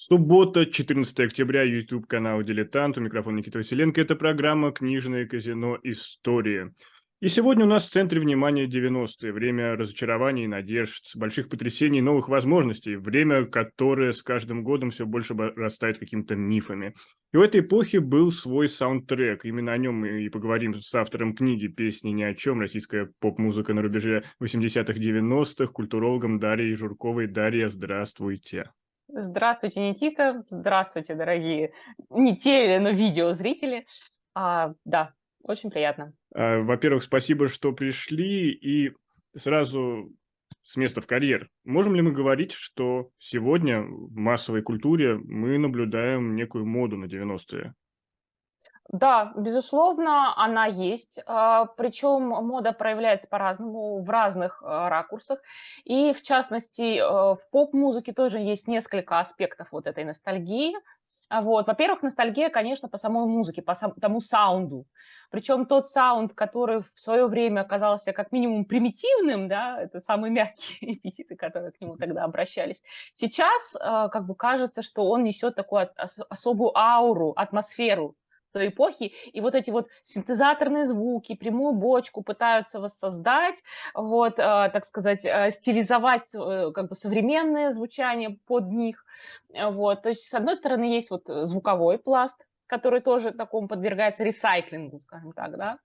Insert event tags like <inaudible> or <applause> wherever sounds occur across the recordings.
Суббота, 14 октября, YouTube канал «Дилетант», у микрофона Никита Василенко. Это программа «Книжное казино. История». И сегодня у нас в центре внимания 90-е, время разочарований, надежд, больших потрясений, новых возможностей, время, которое с каждым годом все больше растает какими-то мифами. И у этой эпохи был свой саундтрек, именно о нем мы и поговорим с автором книги «Песни ни о чем. Российская поп-музыка на рубеже 80-х, 90-х», культурологом Дарьей Журковой. Дарья, здравствуйте. Здравствуйте, Никита. Здравствуйте, дорогие не теле, но видеозрители. А, да, очень приятно. А, во-первых, спасибо, что пришли. И сразу с места в карьер. Можем ли мы говорить, что сегодня в массовой культуре мы наблюдаем некую моду на 90-е? Да, безусловно, она есть. А, Причем мода проявляется по-разному, в разных а, ракурсах. И, в частности, а, в поп-музыке тоже есть несколько аспектов вот этой ностальгии. Вот. Во-первых, ностальгия, конечно, по самой музыке, по тому саунду. Причем тот саунд, который в свое время оказался как минимум примитивным, да, это самые мягкие <laughs> эпитеты, которые к нему тогда обращались, сейчас как бы кажется, что он несет такую особую ауру, атмосферу той эпохи, и вот эти вот синтезаторные звуки, прямую бочку пытаются воссоздать, вот, э, так сказать, э, стилизовать э, как бы современное звучание под них, вот, то есть, с одной стороны, есть вот звуковой пласт, который тоже такому подвергается ресайклингу, скажем так, да,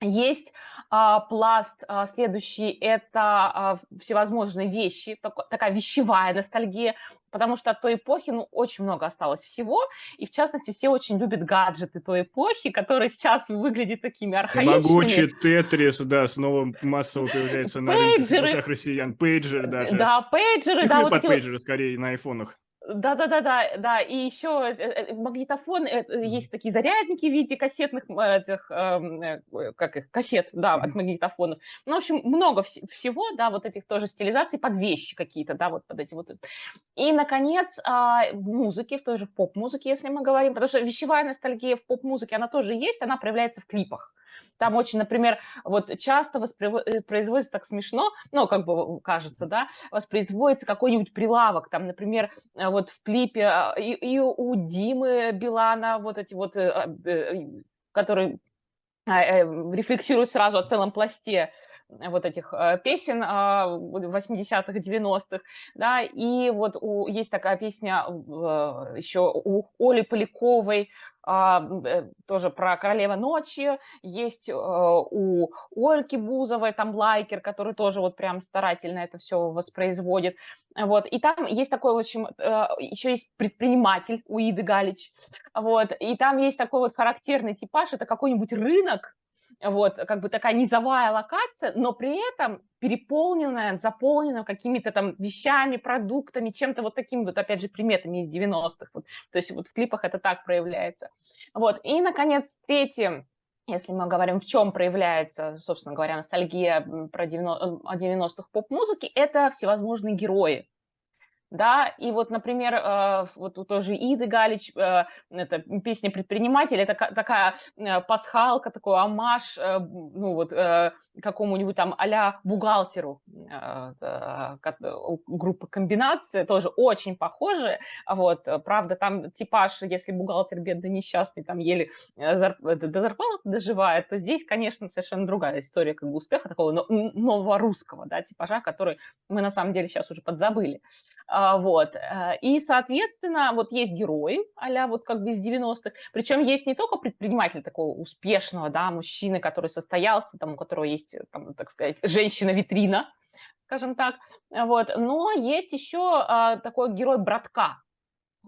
есть а, пласт а, следующий, это а, всевозможные вещи, так, такая вещевая ностальгия, потому что от той эпохи ну, очень много осталось всего, и в частности все очень любят гаджеты той эпохи, которые сейчас выглядят такими архаичными. Могучий Тетрис, да, снова массово появляется на рынке россиян. Пейджеры даже. Да, пейджеры, да. Вот под пейджеры скорее на айфонах. Да-да-да-да, да. И еще э, э, магнитофон, э, есть такие зарядники в виде кассетных этих, эм, как их, кассет, да, от магнитофонов. Ну, в общем, много всего, да, вот этих тоже стилизаций под вещи какие-то, да, вот под эти вот. И, наконец, а, в музыке, в той же в поп-музыке, если мы говорим, потому что вещевая ностальгия в поп-музыке, она тоже есть, она проявляется в клипах. Там очень, например, вот часто воспроизводится так смешно, ну, как бы кажется, да, воспроизводится какой-нибудь прилавок, там, например, вот в клипе а, и, и у Димы Билана вот эти вот, э, а, которые а, э, рефлексируют сразу о целом пласте вот этих э, песен 80-х, 90-х, да, и вот у, есть такая песня еще у Оли Поляковой, э, тоже про «Королева ночи», есть э, у Ольки Бузовой, там лайкер, который тоже вот прям старательно это все воспроизводит. Вот. И там есть такой, в общем, э, еще есть предприниматель у Иды Галич. Вот. И там есть такой вот характерный типаж, это какой-нибудь рынок, вот, как бы такая низовая локация, но при этом переполненная, заполнена какими-то там вещами, продуктами, чем-то вот такими вот, опять же, приметами из 90-х. Вот. То есть вот в клипах это так проявляется. Вот. И, наконец, третье, если мы говорим, в чем проявляется, собственно говоря, ностальгия про 90, о 90-х поп-музыки, это всевозможные герои да, и вот, например, э, вот у тоже Иды Галич, э, это песня «Предприниматель», это такая э, пасхалка, такой амаш, ну вот, какому-нибудь там а бухгалтеру группы комбинации, тоже очень похожие, вот, правда, там типаж, если бухгалтер бедный, несчастный, там еле до зарплаты доживает, то здесь, конечно, совершенно другая история как бы успеха такого нового русского, да, типажа, который мы на самом деле сейчас уже подзабыли. А, вот. Э, и, соответственно, вот есть герои, а вот как бы из 90-х. Причем есть не только предприниматель такого успешного, да, мужчины, который состоялся, там, у которого есть, там, так сказать, женщина-витрина, скажем так, вот, но есть еще а, такой герой братка,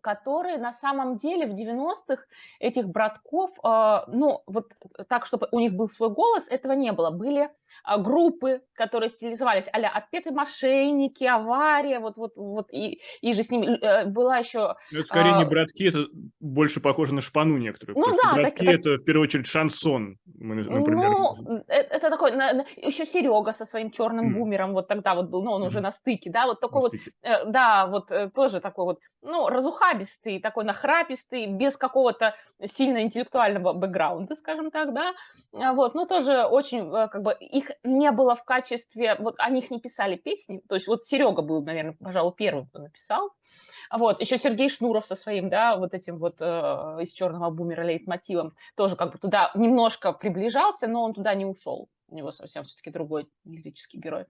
который на самом деле в 90-х этих братков, а, ну, вот так, чтобы у них был свой голос, этого не было. Были группы, которые стилизовались, а-ля отпетые мошенники, авария, вот, вот, вот, и, и же с ними э, была еще... Ну, это скорее а... не братки, это больше похоже на шпану некоторую. Ну да. Братки так, это, в первую очередь, шансон. Мы, например. Ну, это, это такой, еще Серега со своим черным mm. бумером вот тогда вот был, но он mm. уже на стыке, да, вот такой на вот, э, да, вот э, тоже такой вот, ну, разухабистый, такой нахрапистый, без какого-то сильно интеллектуального бэкграунда, скажем так, да, вот, но тоже очень, э, как бы, их не было в качестве, вот о них не писали песни, то есть вот Серега был, наверное, пожалуй, первым, кто написал, Вот, еще Сергей Шнуров со своим, да, вот этим вот э, из черного бумера лейтмотивом тоже как бы туда немножко приближался, но он туда не ушел. У него совсем все-таки другой лирический герой.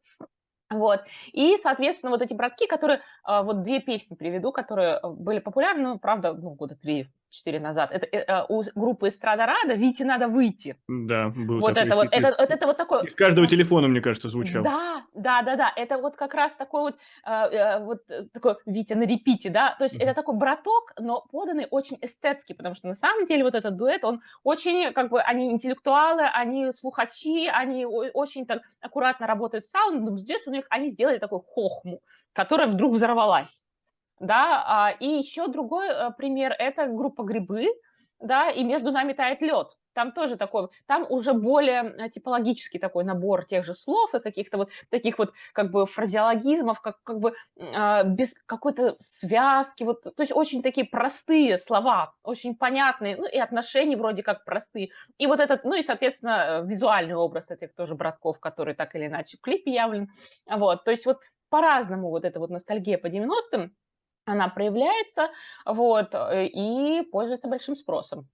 Вот. И, соответственно, вот эти братки, которые, э, вот две песни приведу, которые э, были популярны, ну, правда, ну, года три 4 назад. Это э, а, у группы Эстрада Рада «Вите надо выйти». Да, был Вот это вот, это, это, это вот такой... Из каждого телефона, мне кажется, звучал. Да, да, да, да. Это вот как раз такой вот, а, э, вот такой Витя на репите, да. То есть mm-hmm. это такой браток, но поданный очень эстетски, потому что на самом деле вот этот дуэт, он очень, как бы, они интеллектуалы, они слухачи, они очень так аккуратно работают с саундом. Здесь у них они сделали такую хохму, которая вдруг взорвалась да, а, и еще другой э, пример – это группа «Грибы», да, и «Между нами тает лед». Там тоже такой, там уже более э, типологический такой набор тех же слов и каких-то вот таких вот как бы фразеологизмов, как, как бы э, без какой-то связки, вот, то есть очень такие простые слова, очень понятные, ну и отношения вроде как простые. И вот этот, ну и, соответственно, визуальный образ этих тоже братков, который так или иначе в клипе явлен. Вот, то есть вот по-разному вот эта вот ностальгия по 90-м, она проявляется, вот, э, и пользуется большим спросом.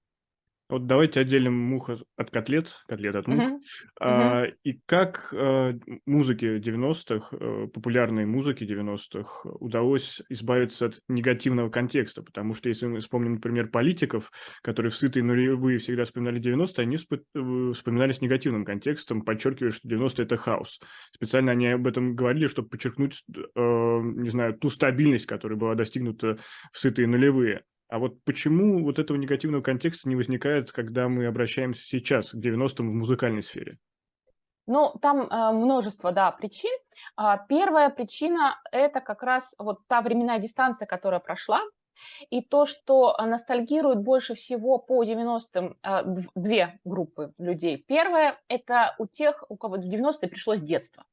Вот давайте отделим мух от котлет, котлет от мух. Uh-huh. А, uh-huh. И как а, музыке 90-х, а, популярной музыке 90-х, удалось избавиться от негативного контекста? Потому что если мы вспомним, например, политиков, которые в сытые нулевые всегда вспоминали 90-е, они э, вспоминали с негативным контекстом, подчеркивая, что 90-е – это хаос. Специально они об этом говорили, чтобы подчеркнуть, не знаю, ту стабильность, которая была достигнута в сытые нулевые. А вот почему вот этого негативного контекста не возникает, когда мы обращаемся сейчас к 90-м в музыкальной сфере? Ну, там э, множество, да, причин. Э, первая причина – это как раз вот та временная дистанция, которая прошла, и то, что ностальгируют больше всего по 90-м э, две группы людей. Первое – это у тех, у кого в 90-е пришлось детство.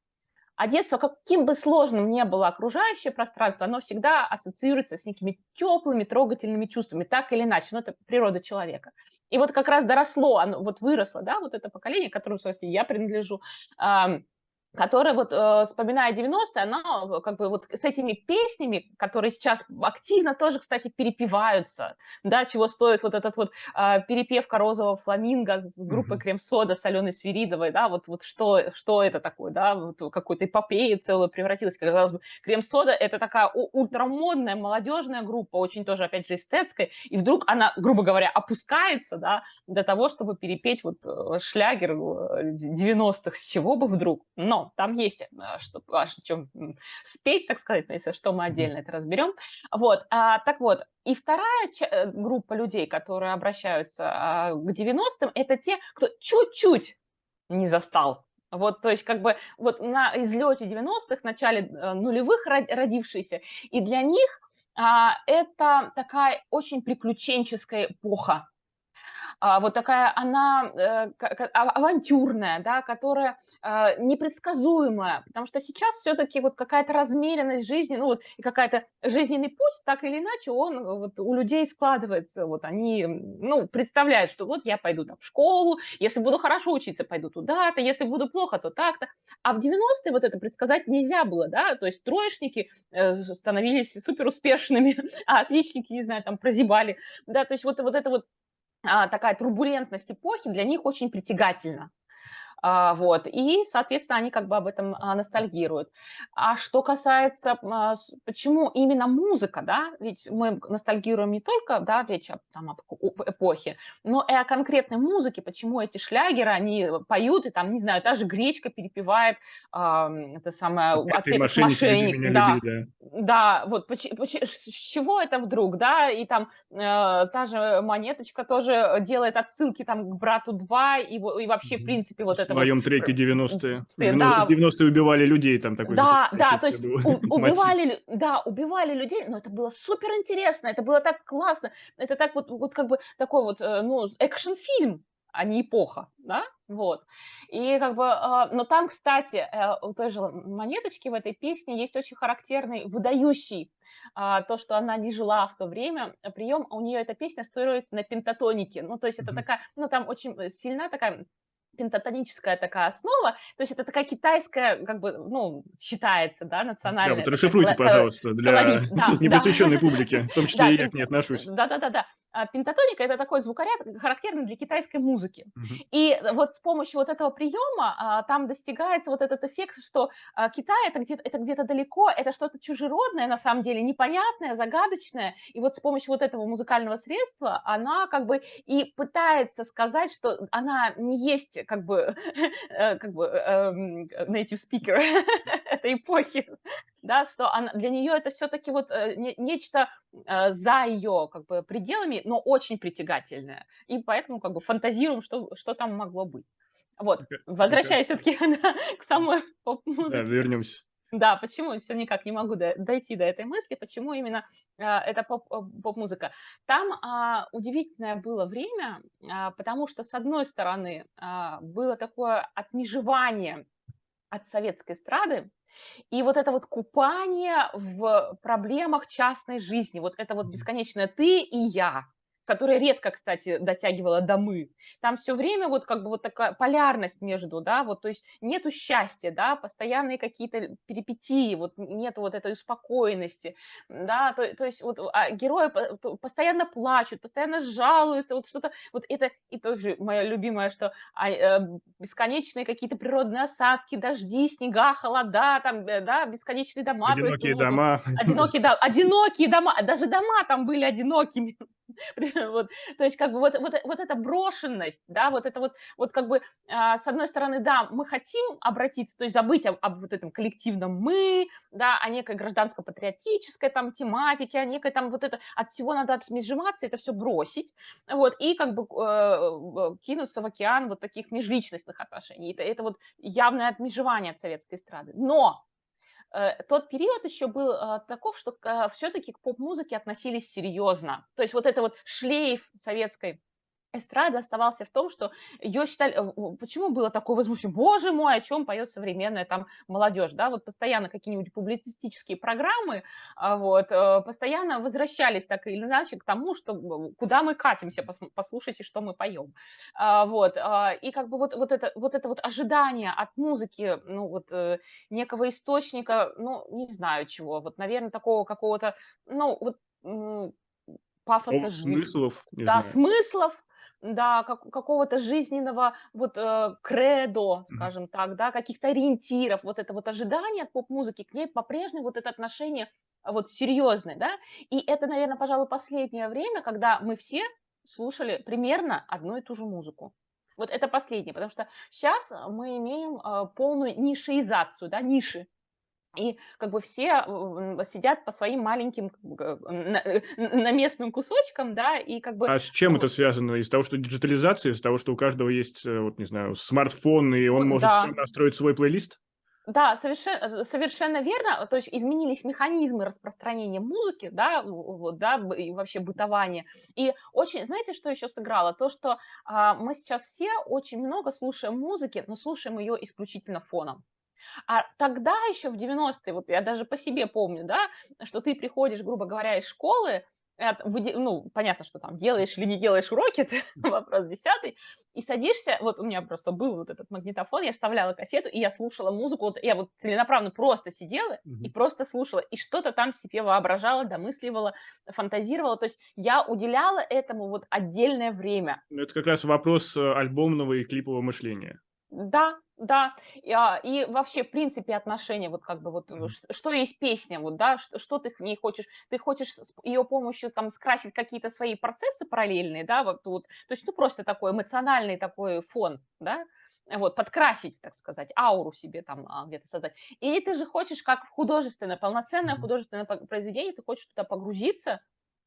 А детство, каким бы сложным ни было окружающее пространство, оно всегда ассоциируется с некими теплыми, трогательными чувствами, так или иначе. Но ну, это природа человека. И вот как раз доросло, оно вот выросло, да, вот это поколение, которому, собственно, я принадлежу, которая вот, э, вспоминая 90-е, она как бы вот с этими песнями, которые сейчас активно тоже, кстати, перепеваются, да, чего стоит вот этот вот э, перепевка розового фламинго с группой mm-hmm. Крем-Сода с Аленой Свиридовой, да, вот, вот что, что это такое, да, вот какой-то эпопеи целую превратилась, казалось бы, Крем-Сода это такая ультрамодная, молодежная группа, очень тоже, опять же, эстетская, и вдруг она, грубо говоря, опускается, да, до того, чтобы перепеть вот э, шлягер 90-х, э, с чего бы вдруг, но там есть э, что, о чем спеть, так сказать, но если что, мы отдельно это разберем. Вот, а, так вот, и вторая э, группа людей, которые обращаются а, к 90-м, это те, кто чуть-чуть не застал вот, то есть, как бы, вот на излете 90-х, начале э, нулевых родившиеся, и для них а, это такая очень приключенческая эпоха. А, вот такая она э, а, авантюрная, да, которая а, непредсказуемая, потому что сейчас все-таки вот какая-то размеренность жизни, ну вот и какая-то жизненный путь, так или иначе, он вот у людей складывается, вот они, ну, представляют, что вот я пойду там в школу, если буду хорошо учиться, пойду туда-то, если буду плохо, то так-то. А в 90-е вот это предсказать нельзя было, да, то есть троечники э, становились супер успешными, <laughs> а отличники, не знаю, там прозябали, да, то есть вот, вот это вот такая турбулентность эпохи для них очень притягательна. А, вот, и, соответственно, они как бы об этом а, ностальгируют. А что касается, а, почему именно музыка, да, ведь мы ностальгируем не только, да, речь об, там, об эпохе, но и о конкретной музыке, почему эти шлягеры, они поют, и там, не знаю, та же Гречка перепевает, это самое, отпетых мошенник, да, люби, да. да, вот, с чего это вдруг, да, и там э, та же Монеточка тоже делает отсылки там к Брату 2, и, и вообще, в принципе, вот это своем треке 90-е. Да. 90-е убивали людей там такой. Да, да, то есть <laughs> убивали, да, убивали людей, но это было супер интересно, это было так классно, это так вот, вот как бы такой вот, э, ну, экшн-фильм, а не эпоха, да, вот. И как бы, а, но там, кстати, э, у той же монеточки в этой песне есть очень характерный, выдающий а, то, что она не жила в то время, прием, у нее эта песня строится на пентатонике, ну, то есть это такая, ну, там очень сильна такая пентатоническая такая основа, то есть это такая китайская, как бы, ну, считается, да, национальная. Да, вот расшифруйте, пожалуйста, для да, <laughs> непосвященной да. публики, в том числе да, и я к ней отношусь. Да-да-да, а, пентатоника это такой звукоряд, характерный для китайской музыки. Uh-huh. И вот с помощью вот этого приема а, там достигается вот этот эффект, что а, Китай это где-то, это где-то далеко, это что-то чужеродное на самом деле, непонятное, загадочное. И вот с помощью вот этого музыкального средства она как бы и пытается сказать, что она не есть как бы, <laughs> э, как бы um, native speaker <laughs> этой эпохи, да, что она, для нее это все-таки вот э, не, нечто э, за ее как бы пределами, но очень притягательное. И поэтому как бы фантазируем, что, что там могло быть. Вот, возвращаясь все-таки <laughs> к самой поп-музыке. Да, вернемся. Да, почему все никак не могу до, дойти до этой мысли, почему именно э, это поп, э, поп-музыка. Там э, удивительное было время, э, потому что, с одной стороны, э, было такое отмежевание от советской эстрады, и вот это вот купание в проблемах частной жизни, вот это вот бесконечное «ты» и «я», которая редко, кстати, дотягивала до «мы». Там все время вот как бы вот такая полярность между, да, вот, то есть нету счастья, да, постоянные какие-то перипетии, вот нету вот этой успокоенности, да, то, то есть вот а герои постоянно плачут, постоянно жалуются, вот что-то, вот это и тоже мое любимое, что а, э, бесконечные какие-то природные осадки, дожди, снега, холода, там, э, да, бесконечные дома. Одинокие есть, дома. Вот, одинокие, да, одинокие дома, даже дома там были одинокими, <laughs> вот, то есть как бы вот, вот, вот эта брошенность, да, вот это вот, вот как бы а, с одной стороны, да, мы хотим обратиться, то есть забыть об, об вот этом коллективном мы, да, о некой гражданско-патриотической там тематике, о некой там вот это, от всего надо отмежеваться, это все бросить, вот, и как бы э, кинуться в океан вот таких межличностных отношений. Это, это вот явное отмежевание от советской эстрады. Но тот период еще был э, таков, что э, все-таки к поп-музыке относились серьезно. То есть вот это вот шлейф советской эстрады оставался в том, что ее считали, э, почему было такое возмущение, боже мой, о чем поет современная там молодежь, да, вот постоянно какие-нибудь публицистические программы, а, вот, э, постоянно возвращались так или иначе к тому, что куда мы катимся, послушайте, что мы поем, а, вот, а, и как бы вот, вот, это, вот это вот ожидание от музыки, ну, вот, э, некого источника, ну, не знаю чего, вот, наверное, такого какого-то, ну, вот, пафоса. Смыслов. да, знаю. смыслов, да, как, какого-то жизненного вот э, кредо, скажем так, да, каких-то ориентиров, вот это вот ожидание от поп-музыки, к ней по-прежнему вот это отношение а, вот серьезное, да, и это, наверное, пожалуй, последнее время, когда мы все слушали примерно одну и ту же музыку. Вот это последнее, потому что сейчас мы имеем э, полную нишеизацию, да, ниши, и как бы все сидят по своим маленьким э, на местным кусочкам, да, и как бы... А с чем это связано? Из того, что диджитализация, из того, что у каждого есть, э, вот, не знаю, смартфон, и он может да. настроить свой плейлист? Да, совершенно, э, совершенно верно. То есть изменились механизмы распространения музыки, да, вот, да, и вообще бытования. И очень, знаете, что еще сыграло? То, что а, мы сейчас все очень много слушаем музыки, но слушаем ее исключительно фоном. А тогда еще в 90-е, вот я даже по себе помню, да, что ты приходишь, грубо говоря, из школы, ну, понятно, что там делаешь или не делаешь уроки, <laughs> это вопрос десятый, и садишься, вот у меня просто был вот этот магнитофон, я вставляла кассету, и я слушала музыку, вот я вот целенаправленно просто сидела mm-hmm. и просто слушала, и что-то там себе воображала, домысливала, фантазировала, то есть я уделяла этому вот отдельное время. Ну, это как раз вопрос э, альбомного и клипового мышления. Да, да, и, а, и вообще, в принципе, отношения, вот как бы вот, mm-hmm. что, есть песня, вот, да, что, что ты в ней хочешь, ты хочешь с ее помощью там скрасить какие-то свои процессы параллельные, да, вот, вот, то есть, ну, просто такой эмоциональный такой фон, да, вот, подкрасить, так сказать, ауру себе там а, где-то создать. Или ты же хочешь, как художественное, полноценное художественное произведение, ты хочешь туда погрузиться,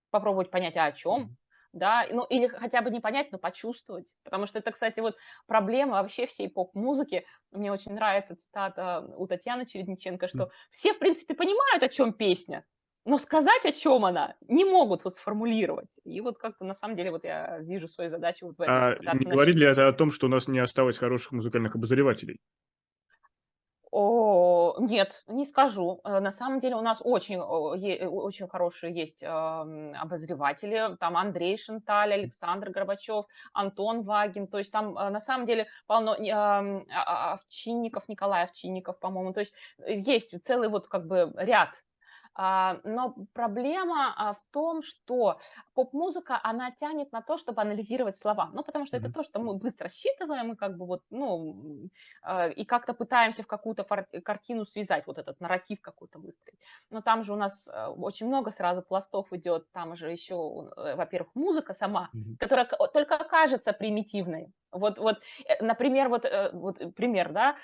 попробовать понять, а о чем, да, ну или хотя бы не понять, но почувствовать, потому что это, кстати, вот проблема вообще всей поп-музыки. Мне очень нравится цитата у Татьяны Чередниченко, что все, в принципе, понимают, о чем песня, но сказать, о чем она, не могут вот сформулировать. И вот как-то на самом деле вот я вижу свою задачу вот в этом. А не говорит ли это о том, что у нас не осталось хороших музыкальных обозревателей? О, нет, не скажу. Э, на самом деле у нас очень, очень хорошие есть обозреватели. Там Андрей Шенталь, Александр Горбачев, Антон Вагин. То есть там э, на самом деле полно а, а, Овчинников, Николай Овчинников, по-моему. То есть есть целый вот как бы ряд но проблема а, в том, что поп-музыка, она тянет на то, чтобы анализировать слова. Ну, потому что mm-hmm. это то, что мы быстро считываем, и как бы вот, ну, а, и как-то пытаемся в какую-то картину связать, вот этот нарратив какой-то выстроить. Но там же у нас очень много сразу пластов идет, там же еще, э, во-первых, музыка сама, mm-hmm. которая только кажется примитивной. Вот, вот, э, например, вот, э, вот пример, да,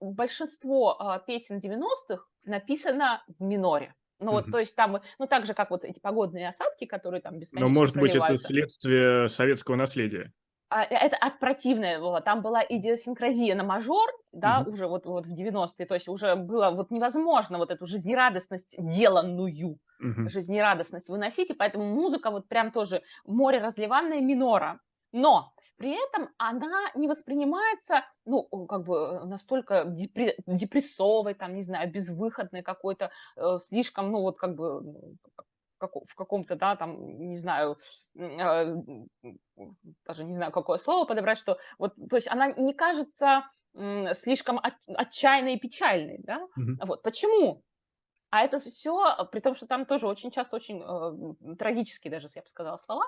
большинство песен 90-х написано в миноре. Ну вот, то есть там, ну так же, как вот эти погодные осадки, которые там бесконечно Но может быть это следствие советского наследия? А, это от противного. Там была идиосинкразия на мажор, да, угу. уже вот, вот в 90-е, то есть уже было вот невозможно вот эту жизнерадостность деланную, угу. жизнерадостность выносить, и поэтому музыка вот прям тоже море разливанная минора. Но при этом она не воспринимается, ну, как бы э, настолько депрессовой, там, не знаю, безвыходной какой-то, э, слишком, ну, вот как бы в каком-то, да, там, не знаю, э, даже не знаю, какое слово подобрать, что вот, то есть она не кажется слишком от, отчаянной и печальной, да, mm-hmm. вот, почему? А это все, при том, что там тоже очень часто очень э, трагические даже, я бы сказала, слова,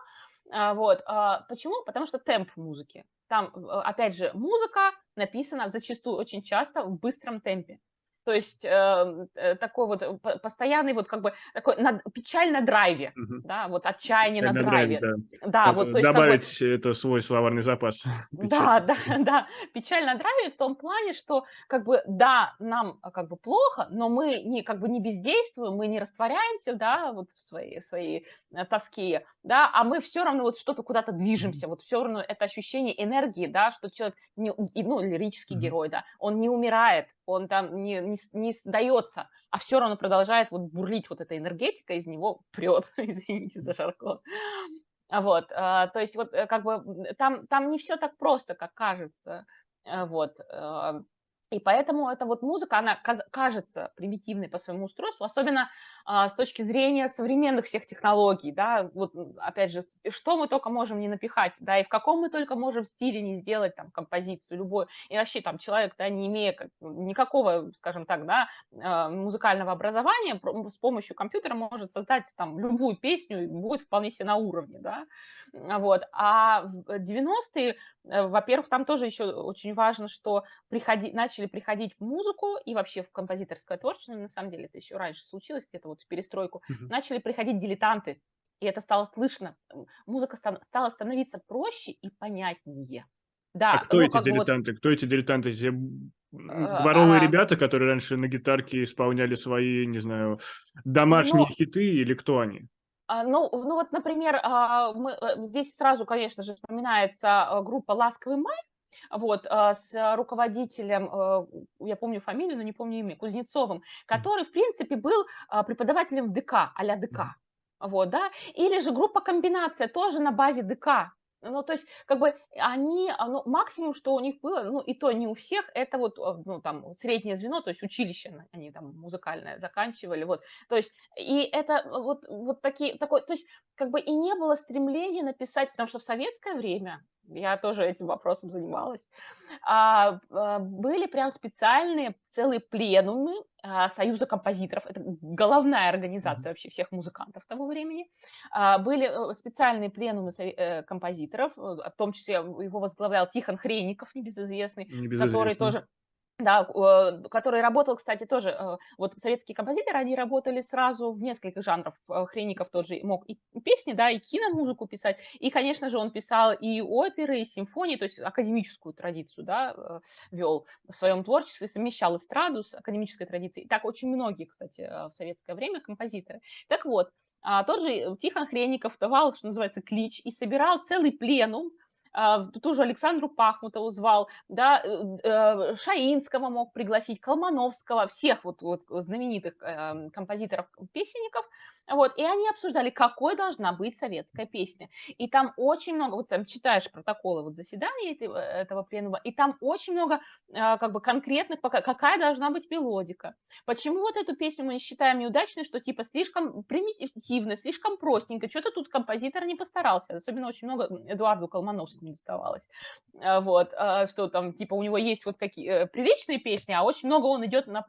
а, вот. А, почему? Потому что темп музыки. Там, опять же, музыка написана зачастую очень часто в быстром темпе. То есть эм, э, такой вот э, постоянный вот как бы такой на, печаль на драйве, угу. да, вот отчаяние на, на драйве. драйве да. да, вот то есть добавить как бы, это свой словарный запас. <laughs> Да, да, <laughs> да, печаль на драйве в том плане, что как бы да, нам как бы плохо, но мы не как бы не бездействуем, мы не растворяемся, да, вот в своей своей э, тоске, да, а мы все равно вот что-то куда-то движемся, вот все равно это ощущение энергии, да, что человек не, ну лирический герой, да, он не умирает, он там не, не, не сдается, а все равно продолжает вот бурлить вот эта энергетика, из него прет, <laughs> извините за жаргон. Вот, а, то есть вот э, как бы там, там не все так просто, как кажется, э, вот, а, и поэтому эта вот музыка, она кажется примитивной по своему устройству, особенно а, с точки зрения современных всех технологий, да, вот опять же, что мы только можем не напихать, да, и в каком мы только можем стиле не сделать там композицию любую, и вообще там человек, да, не имея как, никакого, скажем так, да, а, музыкального образования, с помощью компьютера может создать там любую песню и будет вполне себе на уровне, да, вот, а в 90-е, э, во-первых, там тоже еще очень важно, что приходи, начали приходить в музыку и вообще в композиторское творчество, на самом деле это еще раньше случилось, где-то вот в перестройку, угу. начали приходить дилетанты, и это стало слышно. Музыка стала становиться проще и понятнее. Да, а кто ну, эти дилетанты? Вот... Кто эти дилетанты? Эти дворовые а... ребята, которые раньше на гитарке исполняли свои, не знаю, домашние ну... хиты, или кто они? А, ну, ну вот, например, а, мы, э, здесь сразу, конечно же, вспоминается группа «Ласковый май», вот, а, с руководителем, э, я помню фамилию, но не помню имя, Кузнецовым, который, в принципе, был преподавателем в ДК, а-ля ДК. Вот, да, или же группа «Комбинация» тоже на базе ДК, ну, то есть, как бы они, а, ну, максимум, что у них было, ну, и то не у всех, это вот, а, ну, там, среднее звено, то есть училище, они там музыкальное заканчивали, вот, то есть, и это вот, вот такие, такой, то есть, как бы и не было стремления написать, потому что в советское время я тоже этим вопросом занималась, а, а, были прям специальные целые пленумы а, Союза композиторов, это головная организация вообще всех музыкантов того времени, а, были э, специальные пленумы э, композиторов, э, в том числе его возглавлял Тихон Хрейников, небезызвестный, небезызвестный. который тоже да, который работал, кстати, тоже, э, вот советские композиторы, они работали сразу в нескольких жанров. Э, Хренников тот же мог и песни, да, и киномузыку писать, и, конечно же, он писал и оперы, и симфонии, то есть академическую традицию, да, э, вел в своем творчестве, совмещал эстраду с академической традицией. Так очень многие, кстати, в советское время композиторы. Так вот, а, тот же Тихон Хренников давал, что называется, клич, и собирал целый пленум ту же Александру Пахмутову звал, да, э, Шаинского мог пригласить, Колмановского, всех вот, вот знаменитых эм, композиторов-песенников, вот, и они обсуждали, какой должна быть советская песня. И там очень много, вот там читаешь протоколы вот заседания этого, этого пленума, и там очень много а, как бы конкретных, какая должна быть мелодика. Почему вот эту песню мы не считаем неудачной, что типа слишком примитивно, слишком простенько, что-то тут композитор не постарался, особенно очень много Эдуарду Колмановскому доставалось, а, вот, а, что там типа у него есть вот какие э, приличные песни, а очень много он идет, на,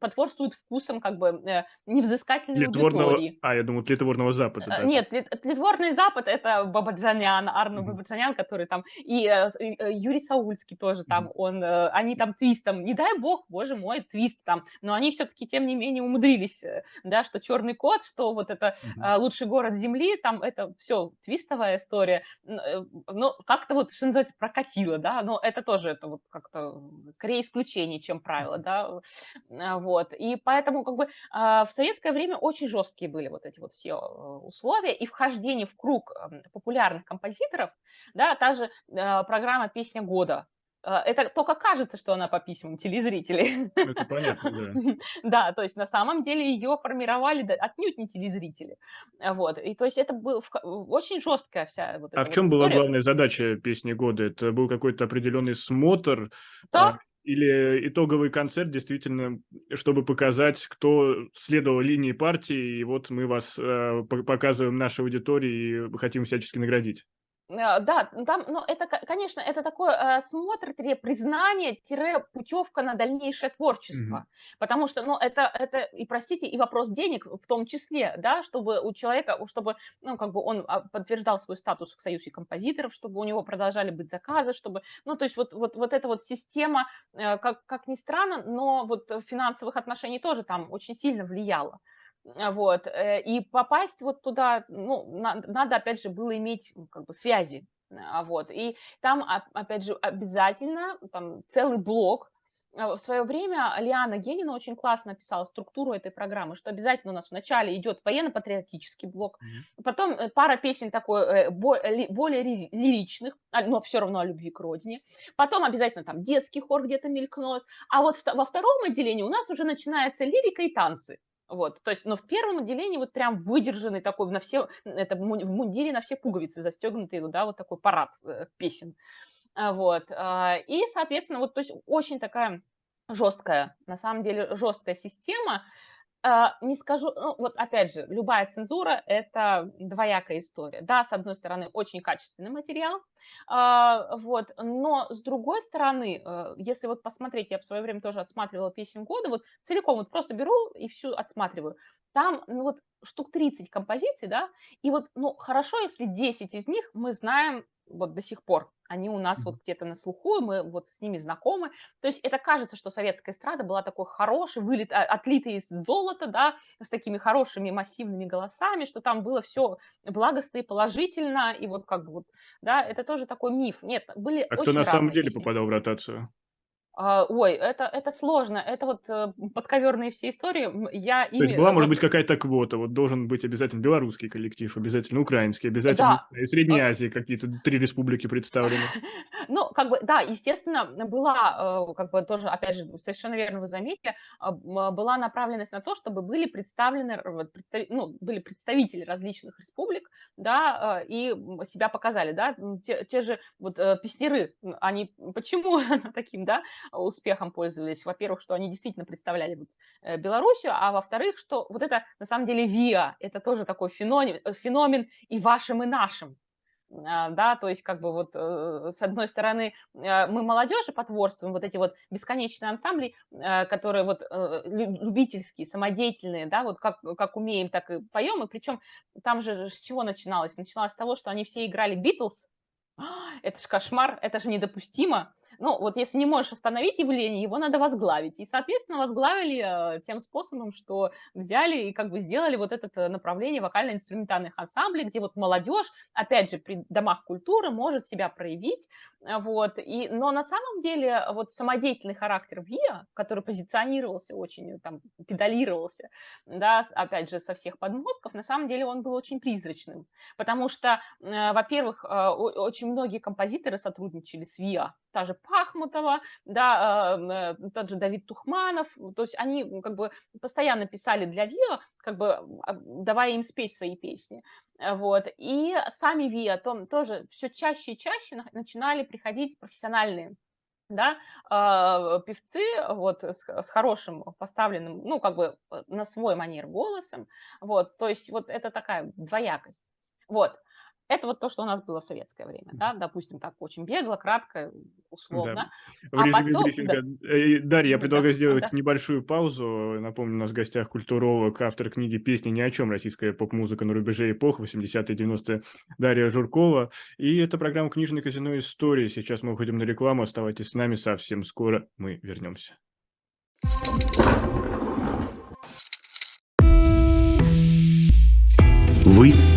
потворствует вкусом как бы э, невзыскательной аудитории. А, я думал, тлетворного Запада. Да. Нет, тлетворный Запад — это Бабаджанян, Арно mm-hmm. Бабаджанян, который там, и э, э, Юрий Саульский тоже там, mm-hmm. он, э, они там твистом, не дай бог, боже мой, твист там, но они все-таки, тем не менее, умудрились, да, что «Черный кот», что вот это mm-hmm. «Лучший город Земли», там это все твистовая история, но как-то вот, что называется, прокатило, да, но это тоже, это вот как-то скорее исключение, чем правило, да, вот, и поэтому как бы в советское время очень жесткие были вот эти вот все э, условия, и вхождение в круг эм, популярных композиторов, да, та же э, программа «Песня года», э, это только кажется, что она по письмам телезрителей. Это понятно, да. <laughs> Да, то есть на самом деле ее формировали отнюдь не телезрители. Вот. И то есть это был очень жесткая вся вот А в чем была главная задача песни года? Это был какой-то определенный смотр? Да, или итоговый концерт действительно, чтобы показать, кто следовал линии партии, и вот мы вас э, показываем нашей аудитории и хотим всячески наградить. Э, да, там, ну, это, конечно, это такой э, смотр, признание, путевка на дальнейшее творчество. Mm-hmm. Потому что, ну, это, это, и простите, и вопрос денег в том числе, да, чтобы у человека, чтобы, ну, как бы он а, подтверждал свой статус в Союзе композиторов, чтобы у него продолжали быть заказы, чтобы, ну, то есть вот, вот, вот эта вот система, э, как, как ни странно, но вот финансовых отношений тоже там очень сильно влияла. Вот, э, и попасть вот туда, ну, надо, опять же, было иметь как бы связи, а, вот, и там, опять же, обязательно там целый блок, а, в свое время Лиана Генина очень классно описала структуру этой программы, что обязательно у нас вначале идет военно-патриотический блок, mm-hmm. потом э, пара песен такой э, более лиричных, но все равно о любви к родине, потом обязательно там детский хор где-то мелькнет, а вот во втором отделении у нас уже начинается лирика и танцы. Вот, то есть, но в первом отделении вот прям выдержанный такой на все, это в мундире на все пуговицы застегнутый, ну да, вот такой парад э, песен. А, вот, а, и, соответственно, вот, то есть очень такая жесткая, на самом деле жесткая система, не скажу, ну, вот опять же, любая цензура – это двоякая история. Да, с одной стороны, очень качественный материал, а, вот, но с другой стороны, э, если вот посмотреть, я в свое время тоже отсматривала песен года, вот целиком вот просто беру и всю отсматриваю. Там, ну вот, штук 30 композиций, да, и вот, ну, хорошо, если 10 из них мы знаем вот до сих пор. Они у нас вот где-то на слуху, мы вот с ними знакомы. То есть это кажется, что советская эстрада была такой хороший, вылет, а, отлитый из золота, да, с такими хорошими массивными голосами, что там было все благостно и положительно, и вот как бы вот, да, это тоже такой миф. Нет, были А кто на самом деле песни. попадал в ротацию? А, ой, это, это сложно. Это вот э, подковерные все истории. Я То есть была, может быть, какая-то квота. Вот должен быть обязательно белорусский коллектив, обязательно украинский, обязательно Да. из Средней Азии какие-то три республики представлены. <laughs> Ну, как бы, да, естественно, была, э, как бы тоже, опять же, совершенно верно вы заметили, а, а, была направленность на то, чтобы были представлены, ну, были представители различных республик, да, э, и себя показали, да, те, те же вот песнеры, они почему <laughs> таким, да, успехом пользовались. Во-первых, что они действительно представляли вот э, Белоруссию, а во-вторых, что вот это на самом деле ВИА, это тоже такой феномен, э, феномен и вашим, и нашим. А, да, то есть как бы вот э, с одной стороны мы молодежи потворствуем, вот эти вот бесконечные ансамбли, которые вот любительские, самодеятельные, да, вот как, как умеем, так и поем, и причем там же с чего начиналось? Начиналось с того, что они все играли Битлз, <gasps> это же кошмар, это же недопустимо. Ну, вот если не можешь остановить явление, его надо возглавить. И, соответственно, возглавили э, тем способом, что взяли и как бы сделали вот это э, направление вокально-инструментальных ансамблей, где вот молодежь, опять же, при домах культуры может себя проявить, Вот. И, но на самом деле вот самодеятельный характер ВИА, который позиционировался очень, там, педалировался, да, опять же, со всех подмостков, на самом деле он был очень призрачным. Потому что, э, во-первых, э, очень многие композиторы сотрудничали с ВИА, та же Пахмутова, да, э, тот же Давид Тухманов, то есть они как бы постоянно писали для ВИА, как бы а, давая им спеть свои песни. Вот. И сами ВИА то, тоже все чаще и чаще начинали приходить профессиональные да, э, певцы вот с, с хорошим поставленным, ну, как бы на свой манер голосом, вот, то есть вот это такая двоякость, вот. Это вот то, что у нас было в советское время, да, допустим, так очень бегло, кратко, условно. Да. В а режиме потом, брифинга. Да. Э, Дарья, я предлагаю да, сделать да. небольшую паузу. Напомню, у нас в гостях культуролог, автор книги «Песни ни о чем. Российская поп-музыка на рубеже эпох 80-е 90-е» Дарья Журкова. И это программа «Книжное казино. Истории». Сейчас мы уходим на рекламу. Оставайтесь с нами. Совсем скоро мы вернемся. Вы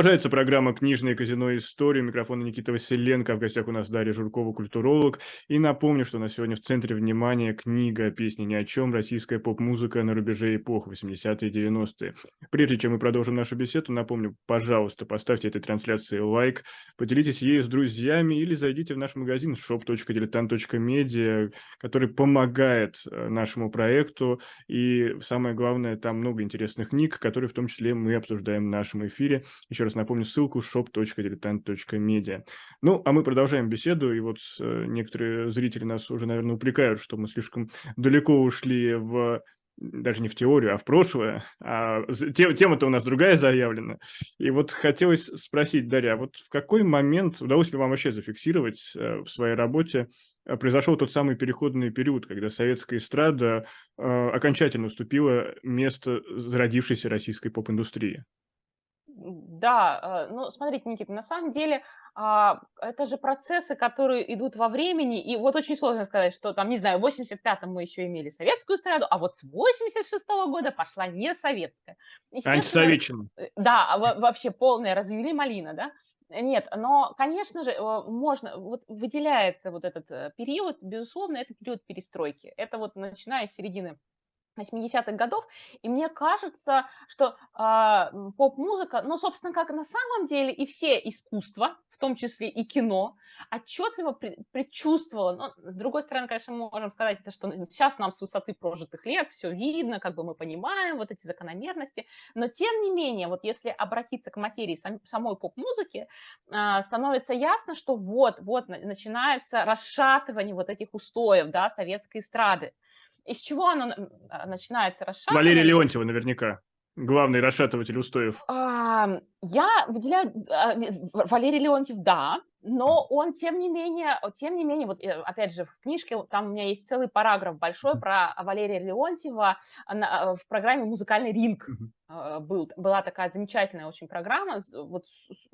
Продолжается программа «Книжное казино. История». Микрофон Никита Василенко. В гостях у нас Дарья Журкова, культуролог. И напомню, что на сегодня в центре внимания книга «Песни ни о чем. Российская поп-музыка на рубеже эпох 80-е и 90-е». Прежде чем мы продолжим нашу беседу, напомню, пожалуйста, поставьте этой трансляции лайк, поделитесь ею с друзьями или зайдите в наш магазин shop.diletant.media, который помогает э, нашему проекту. И самое главное, там много интересных книг, которые в том числе мы обсуждаем в нашем эфире. Еще раз напомню ссылку shop.diletant.media. Ну, а мы продолжаем беседу, и вот э, некоторые зрители нас уже, наверное, упрекают, что мы слишком далеко ушли в даже не в теорию, а в прошлое. А тема-то у нас другая заявлена. И вот хотелось спросить, Дарья, вот в какой момент удалось ли вам вообще зафиксировать э, в своей работе э, произошел тот самый переходный период, когда советская эстрада окончательно уступила место зародившейся российской поп-индустрии? Да, э, ну, смотрите, Никита, на самом деле а, это же процессы, которые идут во времени, и вот очень сложно сказать, что там, не знаю, в 85-м мы еще имели советскую эстраду, а вот с 86-го года пошла не советская. Антисоветчина. Э, да, а вообще полная, развели малина, да? Нет, но, конечно же, э, можно, вот выделяется вот этот период, безусловно, это период перестройки. Это вот начиная с середины 80-х годов, и мне кажется, что э, поп-музыка, ну, собственно, как на самом деле и все искусства, в том числе и кино, отчетливо предчувствовало, но, с другой стороны, конечно, мы можем сказать, это, что сейчас нам с высоты прожитых лет все видно, как бы мы понимаем вот эти закономерности, но тем не менее, вот если обратиться к материи сам, самой поп-музыки, э, становится ясно, что вот, вот начинается расшатывание вот этих устоев, да, советской эстрады, из чего оно а, начинается расшатывание? Валерия Леонтьева наверняка. Главный расшатыватель устоев. А, я выделяю а, Валерий Леонтьев, да, но он, тем не менее, тем не менее, вот э, опять же в книжке там у меня есть целый параграф большой про Валерия Леонтьева на, в программе «Музыкальный ринг». Был, была такая замечательная очень программа, вот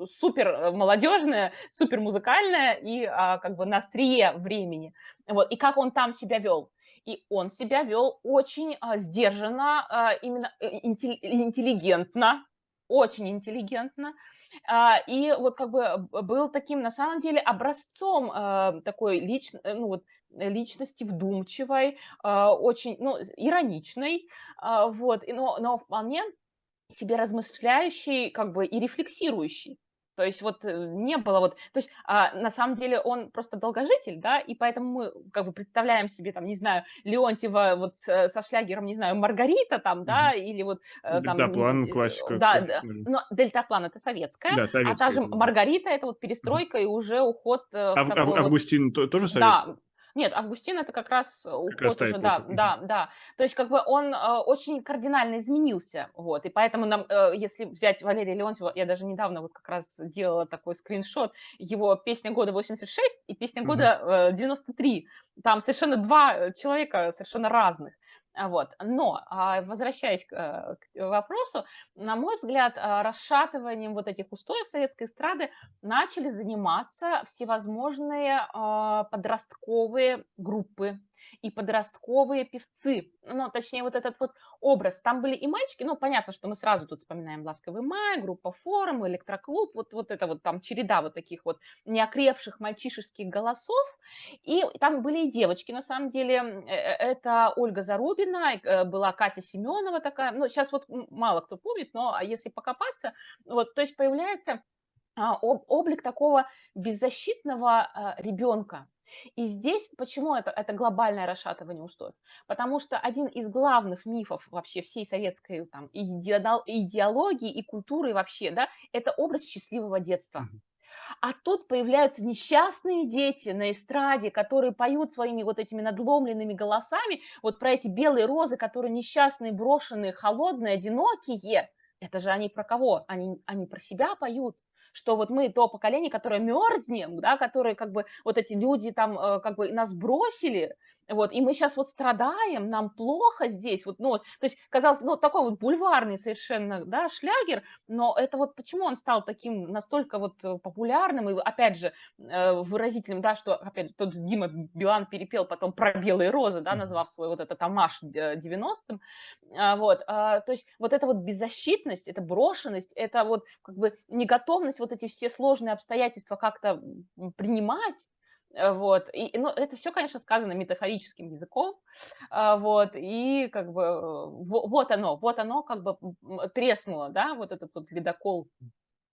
супер молодежная, супер музыкальная и как бы на острие времени. Вот, и как он там себя вел и он себя вел очень а, сдержанно, а, именно э, интеллигентно, очень интеллигентно, а, и вот как бы был таким, на самом деле, образцом а, такой лич, э, ну, вот, личности вдумчивой, а, очень, ну, ироничной, а, вот, но, но вполне себе размышляющий, как бы, и рефлексирующий. То есть вот э, не было вот, то есть а, на самом деле он просто долгожитель, да, и поэтому мы как бы представляем себе там, не знаю, Леонтьева вот с, со шлягером, не знаю, Маргарита там, да, mm-hmm. или вот э, там... Дельтаплан, классика. Да, да, но Дельтаплан это советская, да, советская, а та же Маргарита это вот перестройка mm-hmm. и уже уход э, в а, такой Августин вот... тоже советская? Да, нет, Августин это как раз э, уход как раз уже, да, да, да. То есть как бы он э, очень кардинально изменился, вот, и поэтому нам, э, если взять Валерия Леонтьева, я даже недавно вот как раз делала такой скриншот, его песня года 86 и песня года э, 93, там совершенно два человека совершенно разных. Вот. Но, а, возвращаясь э, к вопросу, на мой взгляд, а, расшатыванием вот этих устоев советской эстрады начали заниматься всевозможные а, подростковые группы, и подростковые певцы, ну, точнее, вот этот вот образ. Там были и мальчики, ну, понятно, что мы сразу тут вспоминаем «Ласковый май», группа «Форум», «Электроклуб», вот, вот это вот там череда вот таких вот неокрепших мальчишеских голосов, и там были и девочки, на самом деле, э, э, это Ольга Зарубина, э, была Катя Семенова такая, ну, сейчас вот мало кто помнит, но если покопаться, вот, то есть появляется облик такого беззащитного ребенка, и здесь почему это, это глобальное расшатывание устоев? Потому что один из главных мифов вообще всей советской там, идеологии и культуры вообще, да, это образ счастливого детства. А тут появляются несчастные дети на эстраде, которые поют своими вот этими надломленными голосами, вот про эти белые розы, которые несчастные, брошенные, холодные, одинокие. Это же они про кого? Они, они про себя поют что вот мы то поколение, которое мерзнем, да, которые как бы вот эти люди там э, как бы нас бросили, вот, и мы сейчас вот страдаем, нам плохо здесь, вот, ну, то есть, казалось, ну, такой вот бульварный совершенно, да, шлягер, но это вот почему он стал таким настолько вот э, популярным и, опять же, э, выразительным, да, что, опять же, тот же Дима Билан перепел потом про белые розы, да, назвав свой вот этот амаш 90-м, а, вот, а, то есть вот эта вот беззащитность, это брошенность, это вот как бы неготовность вот эти все сложные обстоятельства как-то принимать, вот, и, ну, это все, конечно, сказано метафорическим языком, а, вот, и как бы э, вот оно, вот оно как бы треснуло, да, вот этот вот ледокол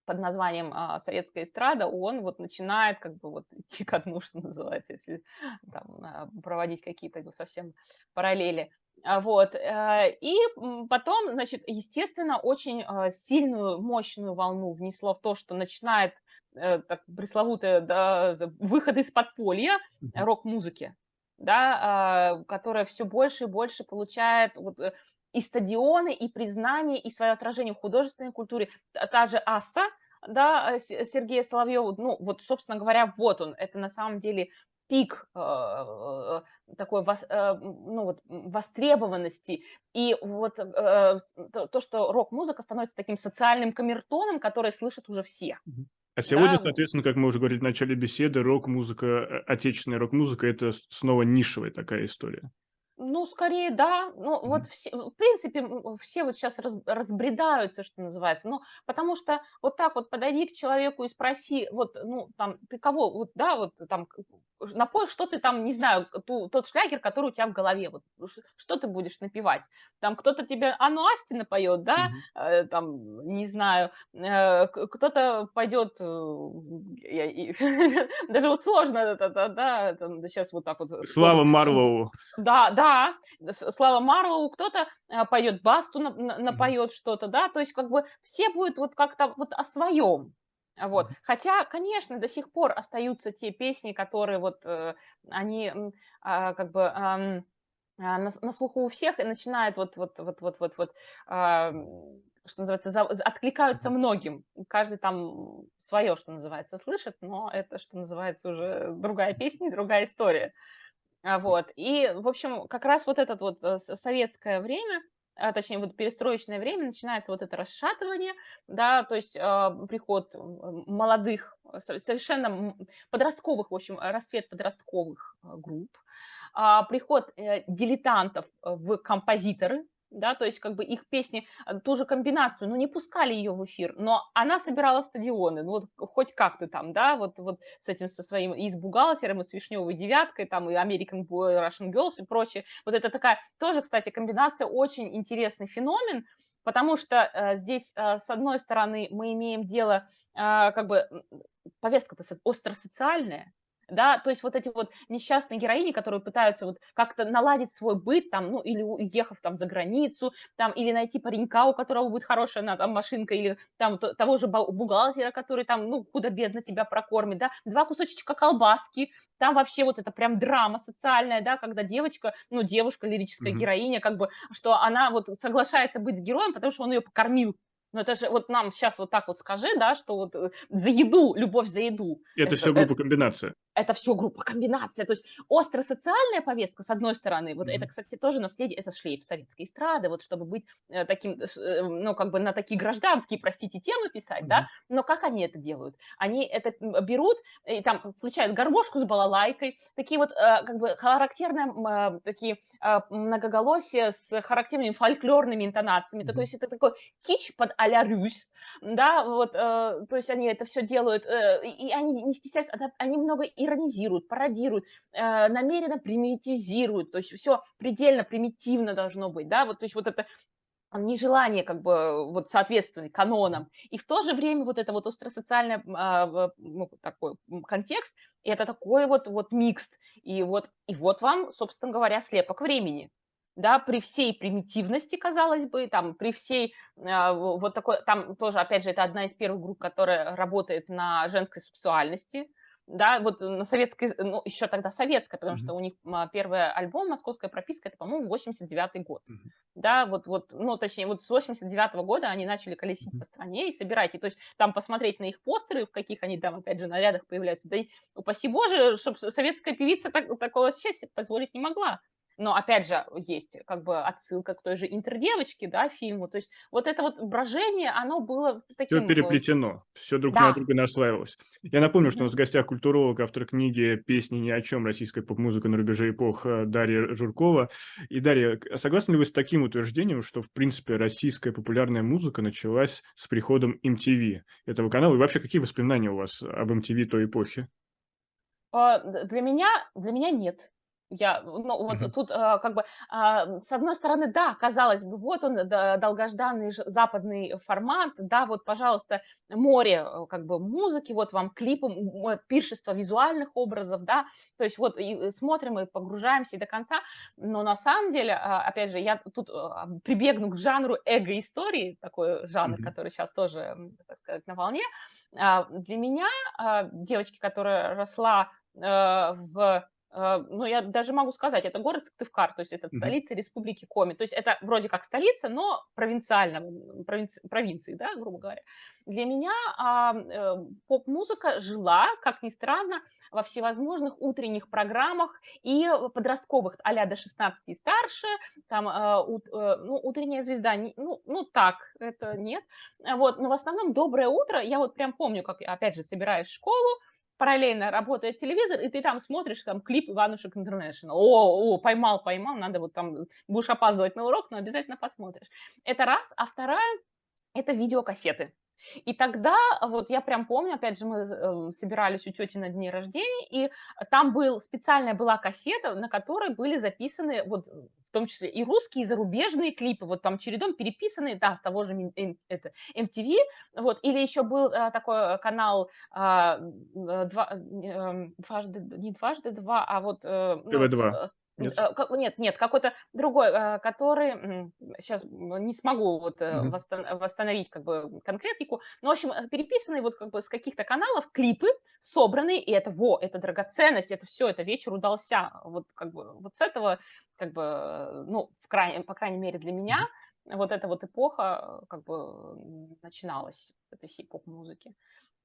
под названием а, «Советская эстрада», он вот начинает как бы вот идти ко дну, что называется, если там, а, проводить какие-то ну, совсем параллели. Вот. Э, и потом, значит, естественно, очень сильную, мощную волну внесло в то, что начинает Э, так, пресловутый да, выход из подполья рок-музыки, да, э, которая все больше и больше получает вот, э, и стадионы, и признание, и свое отражение в художественной культуре. Та же Аса, да, Сергея Соловьева, ну, вот, собственно говоря, вот он, это на самом деле пик э, такой э, ну, вот, востребованности. И вот э, то, что рок-музыка становится таким социальным камертоном, который слышат уже все. А сегодня, да. соответственно, как мы уже говорили в начале беседы, рок-музыка, э, отечественная рок-музыка – это снова нишевая такая история. Ну, скорее, да. Ну, mm-hmm. вот, все, в принципе, все вот сейчас раз, разбредаются, что называется. Ну, потому что вот так вот подойди к человеку и спроси, вот, ну, там, ты кого, вот, да, вот, там, напой, что ты там, не знаю, ту, тот шлягер, который у тебя в голове, вот, что ты будешь напевать? Там кто-то тебе Анну Асти напоет, да, mm-hmm. там, не знаю, э, кто-то пойдет, э, <laughs> даже вот сложно это, да, да, там, сейчас вот так вот. Слава Марлоу. Да, да, Слава Марлоу, кто-то поет басту, напоет mm-hmm. что-то, да, то есть как бы все будут вот как-то вот о своем. Вот. Хотя, конечно, до сих пор остаются те песни, которые вот э, они э, как бы э, на, на слуху у всех и начинают вот вот вот вот вот вот э, что называется, за, откликаются многим. Каждый там свое, что называется, слышит, но это, что называется, уже другая песня, другая история. Вот. И, в общем, как раз вот это вот э, советское время, а, точнее, вот перестроечное время, начинается вот это расшатывание, да, то есть э, приход молодых, совершенно подростковых, в общем, расцвет подростковых а, групп, э, приход э, дилетантов в композиторы, да, то есть как бы их песни, э, ту же комбинацию, ну, не пускали ее в эфир, но она собирала стадионы, ну, вот хоть как ты там, да, вот, вот с этим, со своим, и с бухгалтером, и с Вишневой девяткой, там, и American Boy, Russian Girls и прочее, вот это такая, тоже, кстати, комбинация, очень интересный феномен, потому что э, здесь, э, с одной стороны, мы имеем дело, э, как бы, повестка-то остросоциальная, да, то есть вот эти вот несчастные героини, которые пытаются вот как-то наладить свой быт, там, ну, или уехав там за границу, там, или найти паренька, у которого будет хорошая на, там, машинка, или там того же бухгалтера, который там, ну, худо-бедно тебя прокормит, да, два кусочка колбаски, там вообще вот это прям драма социальная, да, когда девочка, ну, девушка, лирическая mm-hmm. героиня, как бы, что она вот соглашается быть героем, потому что он ее покормил, ну это же вот нам сейчас вот так вот скажи, да, что вот э, за еду, любовь за еду. Это, это все группа комбинация это все группа комбинация, то есть острая социальная повестка, с одной стороны, вот mm-hmm. это, кстати, тоже наследие, это шлейф советской эстрады, вот чтобы быть э, таким, э, ну, как бы на такие гражданские, простите, темы писать, mm-hmm. да, но как они это делают? Они это берут, и там включают гармошку с балалайкой, такие вот, э, как бы, характерные, такие многоголосия с характерными фольклорными интонациями, mm-hmm. то есть это такой кич под а-ля Рюс, да, вот, то есть они это все делают, и они не стесняются, они много иронизируют, пародируют, э, намеренно примитизируют, то есть все предельно примитивно должно быть, да, вот, то есть вот это нежелание как бы вот соответствовать канонам, и в то же время вот это вот остросоциальный а, ну, такой контекст, и это такой вот, вот микс, и вот, и вот вам, собственно говоря, слепок времени, да, при всей примитивности, казалось бы, там, при всей э, вот такой, там тоже, опять же, это одна из первых групп, которая работает на женской сексуальности, да, вот на советской, ну, еще тогда советская, потому mm-hmm. что у них а, первый альбом «Московская прописка», это, по-моему, 89 год, mm-hmm. да, вот, вот, ну, точнее, вот с 89 -го года они начали колесить mm-hmm. по стране и собирать, и то есть там посмотреть на их постеры, в каких они там, опять же, нарядах появляются, да и, упаси боже, чтобы советская певица так, такого счастья позволить не могла, но опять же есть как бы отсылка к той же интердевочке, да, фильму. То есть вот это вот брожение, оно было таким... Все переплетено, все друг да. на друга наслаивалось. Я напомню, что у нас в гостях культуролог, автор книги «Песни ни о чем. Российская поп-музыка на рубеже эпох» э, Дарья Журкова. И, Дарья, согласны ли вы с таким утверждением, что, в принципе, российская популярная музыка началась с приходом MTV этого канала? И вообще, какие воспоминания у вас об MTV той эпохи? А, для меня, для меня нет. Я, ну, вот uh-huh. тут а, как бы, а, с одной стороны, да, казалось бы, вот он, да, долгожданный западный формат, да, вот, пожалуйста, море, э, как бы, музыки, вот вам клипы, пиршество визуальных образов, да, то есть вот и смотрим и погружаемся до конца, но на самом деле, а, опять же, я тут а, прибегну к жанру эго-истории, такой жанр, uh-huh. который сейчас тоже, так сказать, на волне, а, для меня, девочки, которая росла а, в ну, я даже могу сказать, это город Сыктывкар, то есть это столица республики Коми, то есть это вроде как столица, но провинциального, провинци, провинции, да, грубо говоря. Для меня а, э, поп-музыка жила, как ни странно, во всевозможных утренних программах и подростковых, а до 16 и старше, там, а, у, а, ну, утренняя звезда, не, ну, ну, так, это нет, вот, но в основном «Доброе утро», я вот прям помню, как, опять же, собираюсь в школу, параллельно работает телевизор, и ты там смотришь там клип Иванушек Интернешнл. О, о, поймал, поймал, надо вот там, будешь опаздывать на урок, но обязательно посмотришь. Это раз. А вторая – это видеокассеты. И тогда, вот я прям помню, опять же, мы э, собирались у тети на дне рождения, и там был, специальная была кассета, на которой были записаны, вот в том числе и русские, и зарубежные клипы, вот там чередом переписанные, да, с того же это, MTV, вот, или еще был а, такой канал а, два, а, дважды, не дважды два, а вот... ТВ-2. Нет? Э, нет, нет, какой-то другой, э, который сейчас не смогу вот mm-hmm. восстановить как бы конкретику, но, в общем, переписанные вот как бы с каких-то каналов клипы собранные, и это, во, это драгоценность, это все, это вечер удался, вот как бы вот с этого, как бы, ну, в крайней, по крайней мере для меня, вот эта вот эпоха как бы начиналась этой всей поп-музыки.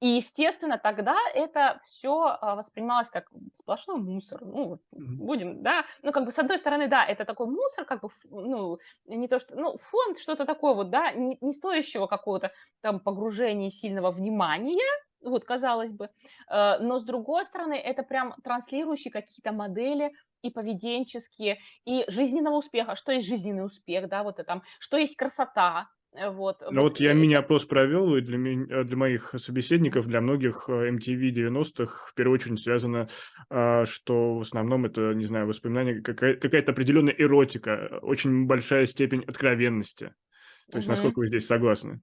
И, естественно, тогда это все а, воспринималось как сплошной мусор. Ну, вот, mm-hmm. будем, да. Ну, как бы, с одной стороны, да, это такой мусор, как бы, ну, не то, что, ну, фонд, что-то такое вот, да, не, не стоящего какого-то там погружения сильного внимания, вот, казалось бы, э, но с другой стороны, это прям транслирующие какие-то модели и поведенческие, и жизненного успеха. Что есть жизненный успех, да, вот это там, что есть красота, вот. Ну вот, я мини-опрос провел, и для, меня, для моих собеседников, для многих MTV 90-х в первую очередь связано, а, что в основном это, не знаю, воспоминания, какая-то определенная эротика, очень большая степень откровенности. То есть, угу. насколько вы здесь согласны?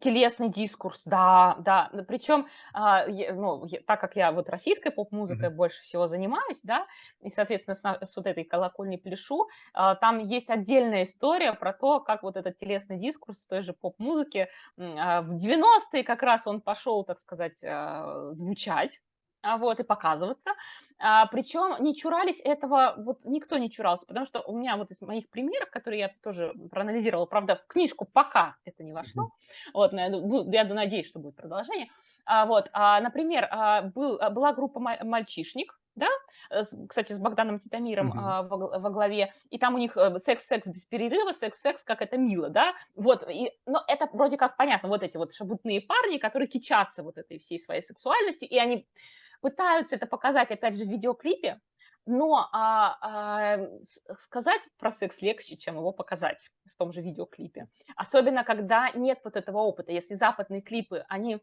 Телесный дискурс, да, да. Причем, а, ну, так как я вот российской поп-музыкой mm-hmm. больше всего занимаюсь, да, и, соответственно, с, с вот этой колокольни пляшу, а, там есть отдельная история про то, как вот этот телесный дискурс в той же поп-музыке а, в 90-е как раз он пошел, так сказать, звучать, вот, и показываться. А, причем не чурались этого, вот никто не чурался, потому что у меня вот из моих примеров, которые я тоже проанализировала, правда, в книжку пока это не вошло, mm-hmm. вот, я, я надеюсь, что будет продолжение, а, вот, а, например, а, был, а, была группа «Мальчишник», да, кстати, с Богданом Титамиром mm-hmm. а, во, во главе, и там у них э, секс-секс без перерыва, секс-секс, как это мило, да, вот, и, но это вроде как понятно, вот эти вот шабутные парни, которые кичатся вот этой всей своей сексуальностью, и они пытаются это показать, опять же, в видеоклипе, но а, а, сказать про секс легче, чем его показать в том же видеоклипе. Особенно, когда нет вот этого опыта. Если западные клипы, они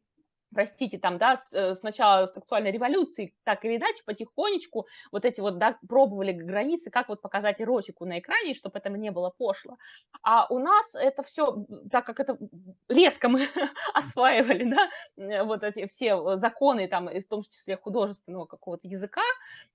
простите, там, да, с, э, сексуальной революции, так или иначе, потихонечку вот эти вот, да, пробовали границы, как вот показать эротику на экране, чтобы это не было пошло. А у нас это все, так как это резко мы <laughs> осваивали, да, э, вот эти все законы, там, в том числе художественного какого-то языка,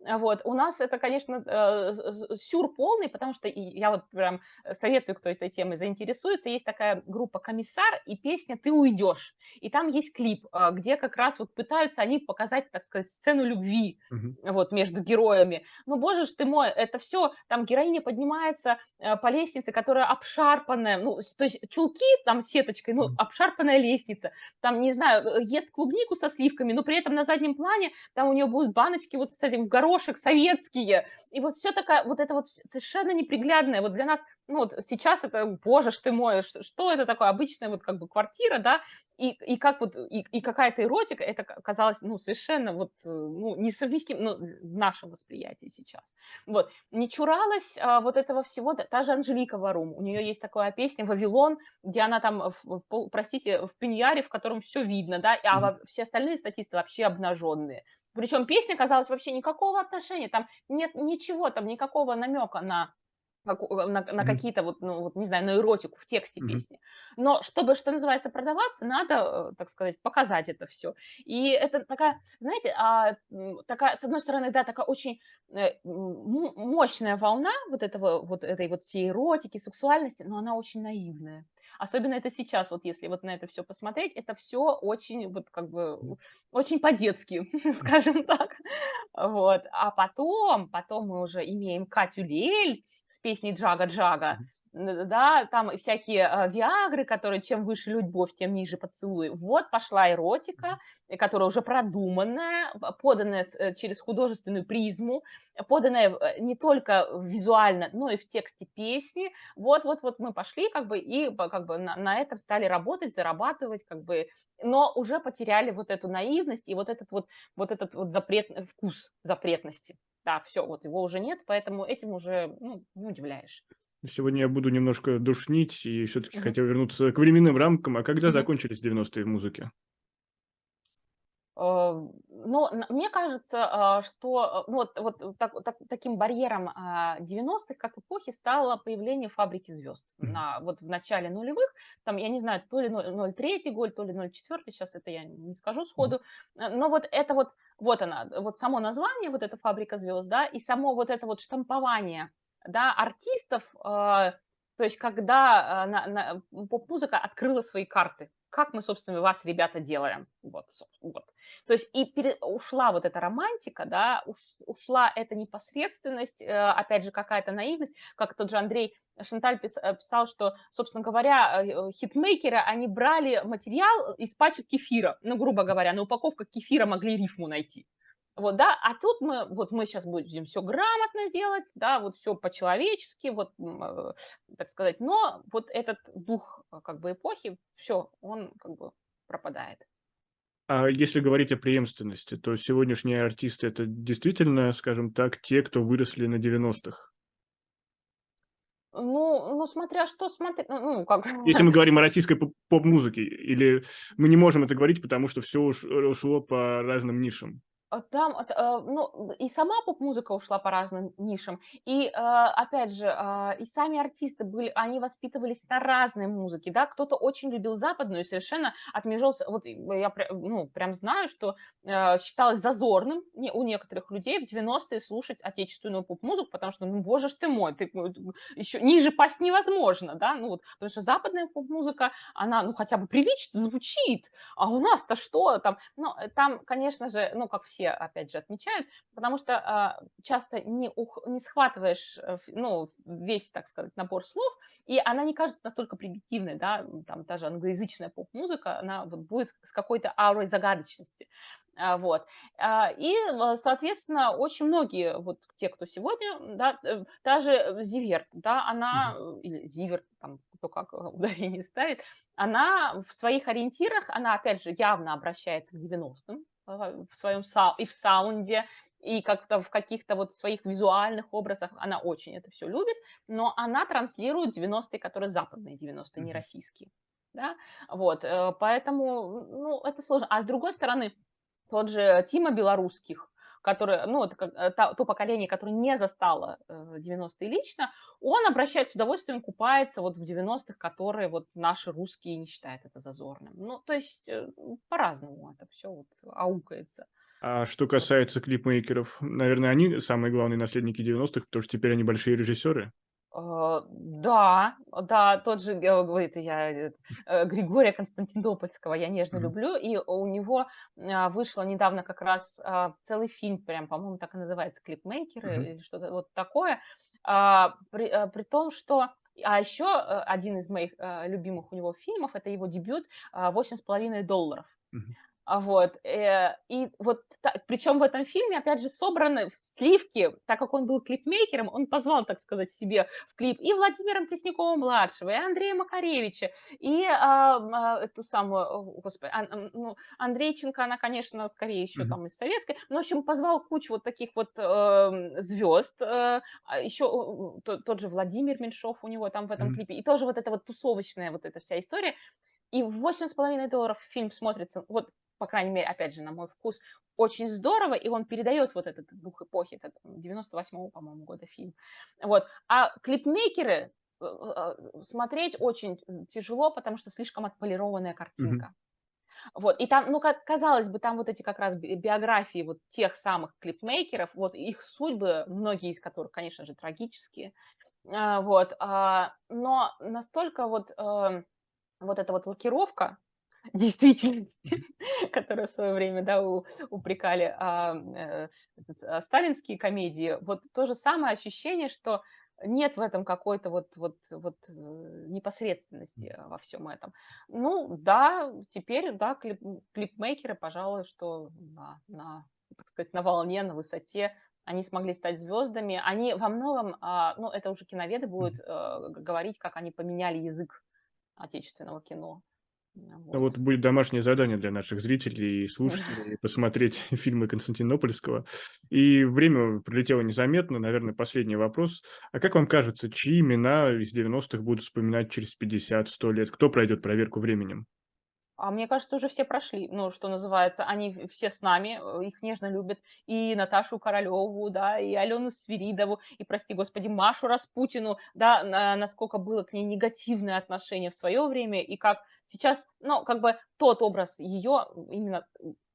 вот, у нас это, конечно, э, сюр полный, потому что я вот прям советую, кто этой темой заинтересуется, есть такая группа «Комиссар» и песня «Ты уйдешь», и там есть клип, а, где как раз вот пытаются они показать, так сказать, сцену любви uh-huh. вот между героями. Ну, боже ж ты мой, это все, там героиня поднимается э, по лестнице, которая обшарпанная, ну, то есть чулки там сеточкой, ну, обшарпанная лестница, там, не знаю, э, ест клубнику со сливками, но при этом на заднем плане там у нее будут баночки вот с этим горошек советские, и вот все такое, вот это вот совершенно неприглядное, вот для нас, ну, вот сейчас это, боже ж ты мой, что это такое, обычная вот как бы квартира, да, и, и как вот, и, и какая-то эротика, это казалось, ну, совершенно вот, э, ну, несовместимо ну, в нашем восприятии сейчас. Вот, не чуралась а, вот этого всего, та же Анжелика Варум, у нее есть такая песня «Вавилон», где она там, в, в, простите, в пеньяре, в котором все видно, да, а mm-hmm. все остальные статисты вообще обнаженные. Причем песня казалась вообще никакого отношения, там нет ничего, там никакого намека на на, на mm-hmm. какие-то вот, ну, вот, не знаю, на эротику в тексте mm-hmm. песни. Но чтобы, что называется, продаваться, надо, э, так сказать, показать это все. И это такая, знаете, а, такая, с одной стороны, да, такая очень э, мощная волна вот этого, вот этой вот всей эротики, сексуальности, но она очень наивная. Особенно это сейчас, вот если вот на это все посмотреть, это все очень, вот как бы, очень по-детски, <laughs> скажем так. Вот. А потом, потом мы уже имеем Катю Лель с песней «Джага-Джага», да, там всякие а, виагры, которые чем выше любовь, тем ниже поцелуй. Вот пошла эротика, которая уже продуманная, поданная э, через художественную призму, поданная э, не только визуально, но и в тексте песни. Вот-вот-вот мы пошли как бы и как бы на, на этом стали работать, зарабатывать как бы, но уже потеряли вот эту наивность и вот этот вот, вот этот вот запрет, вкус запретности. Да, все, вот его уже нет, поэтому этим уже ну, не удивляешь. Сегодня я буду немножко душнить и все-таки mm-hmm. хотел вернуться к временным рамкам. А когда mm-hmm. закончились 90-е в музыке? Э, ну, мне кажется, а, что э, ну, вот, вот так, так, таким барьером 90-х, а, как эпохи, стало появление фабрики звезд. На, вот в начале нулевых, там, я не знаю, то ли 03 год, то ли 04, сейчас это я не скажу сходу, но вот это вот, вот она, вот само название, вот эта фабрика звезд, да, и само вот это вот штампование – да, артистов, э, то есть когда э, на, на, поп-музыка открыла свои карты, как мы, собственно, вас, ребята, делаем. Вот, вот. То есть и пере, ушла вот эта романтика, да, уш, ушла эта непосредственность, э, опять же, какая-то наивность, как тот же Андрей Шанталь писал, что, собственно говоря, хитмейкеры, они брали материал из пачек кефира, ну, грубо говоря, на упаковках кефира могли рифму найти. Вот, да, а тут мы, вот мы сейчас будем все грамотно делать, да, вот все по-человечески, вот, э, так сказать, но вот этот дух, э, как бы, эпохи, все, он, как бы, пропадает. А если говорить о преемственности, то сегодняшние артисты это действительно, скажем так, те, кто выросли на 90-х? Ну, ну, смотря что смотреть, ну, ну, как... <laughs> Если мы говорим о российской поп-музыке, или мы не можем это говорить, потому что все ушло по разным нишам? А там, э, ну, и сама поп-музыка ушла по разным нишам, и, э, опять же, а, и сами артисты были, они воспитывались на разной музыке, да, кто-то очень любил западную совершенно отмежался, вот я, ну, прям знаю, что считалось зазорным у некоторых людей в 90-е слушать отечественную поп-музыку, потому что, ну, боже ж ты мой, ты еще ниже пасть невозможно, да, ну вот, потому что западная поп-музыка, она, ну, хотя бы прилично звучит, а у нас-то что там, ну, там, конечно же, ну, как все все, опять же, отмечают, потому что а, часто не, ух, не схватываешь э, ну, весь, так сказать, набор слов, и она не кажется настолько примитивной, да, там та же англоязычная поп-музыка, она вот будет с какой-то аурой загадочности. А, вот. А, и, соответственно, очень многие, вот те, кто сегодня, да, э, даже Зиверт, да, она, mm-hmm. или Зиверт, там, кто как ударение ставит, она в своих ориентирах, она, опять же, явно обращается к 90-м, в своем сау и в саунде, и как-то в каких-то вот своих визуальных образах она очень это все любит, но она транслирует 90-е, которые западные 90-е, не российские. Да? Вот, э, поэтому, ну, это сложно. А с другой стороны, тот же Тима Белорусских, который, ну, это э, то, то поколение, которое не застало 90-е э, лично, он обращает с удовольствием, купается вот в 90-х, которые вот наши русские не считают это зазорным. Ну, то есть э, по-разному это все вот аукается. А что касается клипмейкеров, наверное, они самые главные наследники 90-х, потому что теперь они большие режиссеры. Э, да, да, тот же, говорит, я э, Григория Константинопольского я нежно Мгм. люблю, и у него а, вышло недавно как раз а, целый фильм, прям, по-моему, так и называется, «Клипмейкеры» Мгм. или что-то вот такое, а, при, при том, что а еще э, один из моих любимых у него фильмов, это его дебют «Восемь с половиной долларов». Мгм. А вот, э, и вот, причем в этом фильме, опять же, собраны в сливки, так как он был клипмейкером, он позвал, так сказать, себе в клип и Владимира Преснякова-младшего, и Андрея Макаревича, и а, а, эту самую, господи, а, ну, Андрейченко, она, конечно, скорее еще mm-hmm. там из советской, но, в общем, позвал кучу вот таких вот э, звезд, э, еще то, тот же Владимир Меньшов у него там в этом mm-hmm. клипе, и тоже вот эта вот тусовочная вот эта вся история, и в 8,5 долларов фильм смотрится, вот по крайней мере, опять же, на мой вкус, очень здорово, и он передает вот этот дух эпохи, это 98-го, по-моему, года фильм. Вот. А клипмейкеры э, э, смотреть очень тяжело, потому что слишком отполированная картинка. Mm-hmm. Вот, и там, ну, как казалось бы, там вот эти как раз биографии вот тех самых клипмейкеров, вот их судьбы, многие из которых, конечно же, трагические, а, вот, а, но настолько вот, эм, вот эта вот лакировка, <laughs> действительности, <laughs> которая в свое время да, упрекали а, э, а, сталинские комедии, вот то же самое ощущение, что нет в этом какой-то вот, вот, вот э, непосредственности во всем этом. Ну, да, теперь, да, клип, клипмейкеры, пожалуй, что на, на, так сказать, на волне, на высоте они смогли стать звездами. Они во многом, а, ну, это уже киноведы будут э, говорить, как они поменяли язык отечественного кино. Вот. вот будет домашнее задание для наших зрителей и слушателей посмотреть <laughs> фильмы Константинопольского. И время пролетело незаметно. Наверное, последний вопрос. А как вам кажется, чьи имена из 90-х будут вспоминать через 50-100 лет? Кто пройдет проверку временем? А мне кажется, уже все прошли, ну, что называется, они все с нами, э, их нежно любят, и Наташу Королеву, да, и Алену Свиридову, и, прости господи, Машу Распутину, да, насколько было к ней негативное отношение в свое время, и как сейчас, ну, как бы тот образ ее, именно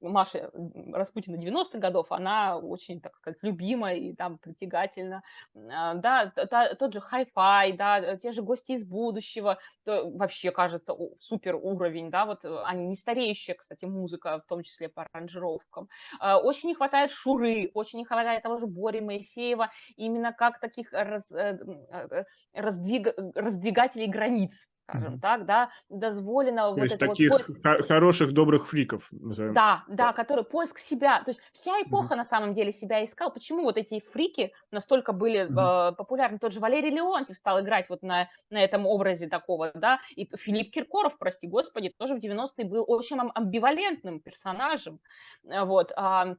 Маши Распутина 90-х годов, она очень, так сказать, любима и там притягательна. А, да, тот же хай-фай, да, те же гости из будущего, то вообще кажется супер уровень, да, вот э, они не стареющая, кстати, музыка, в том числе по аранжировкам. А, очень не хватает Шуры, очень не хватает того же Бори Моисеева, именно как таких раз, э, э, раздвиг, раздвигателей границ скажем mm-hmm. так, да, дозволено То вот есть таких вот поиск... хороших, добрых фриков, назовем. Да, да, который поиск себя, то есть вся эпоха mm-hmm. на самом деле себя искал. Почему вот эти фрики настолько были mm-hmm. э, популярны? Тот же Валерий Леонтьев стал играть вот на, на этом образе такого, да, и Филипп Киркоров, прости господи, тоже в 90-е был очень амбивалентным персонажем, вот, а,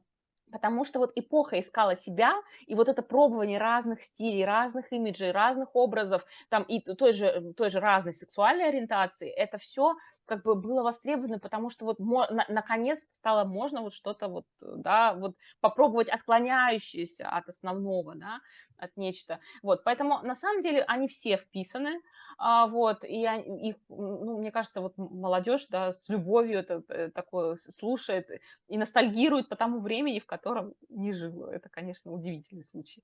Потому что вот эпоха искала себя, и вот это пробование разных стилей, разных имиджей, разных образов, там и той же, той же разной сексуальной ориентации, это все как бы было востребовано, потому что вот на, наконец стало можно вот что-то вот, да, вот попробовать отклоняющееся от основного, да, от нечто. Вот, поэтому на самом деле они все вписаны, а, вот, и их, ну, мне кажется, вот молодежь, да, с любовью это, это такое слушает и ностальгирует по тому времени, в котором не жило. Это, конечно, удивительный случай.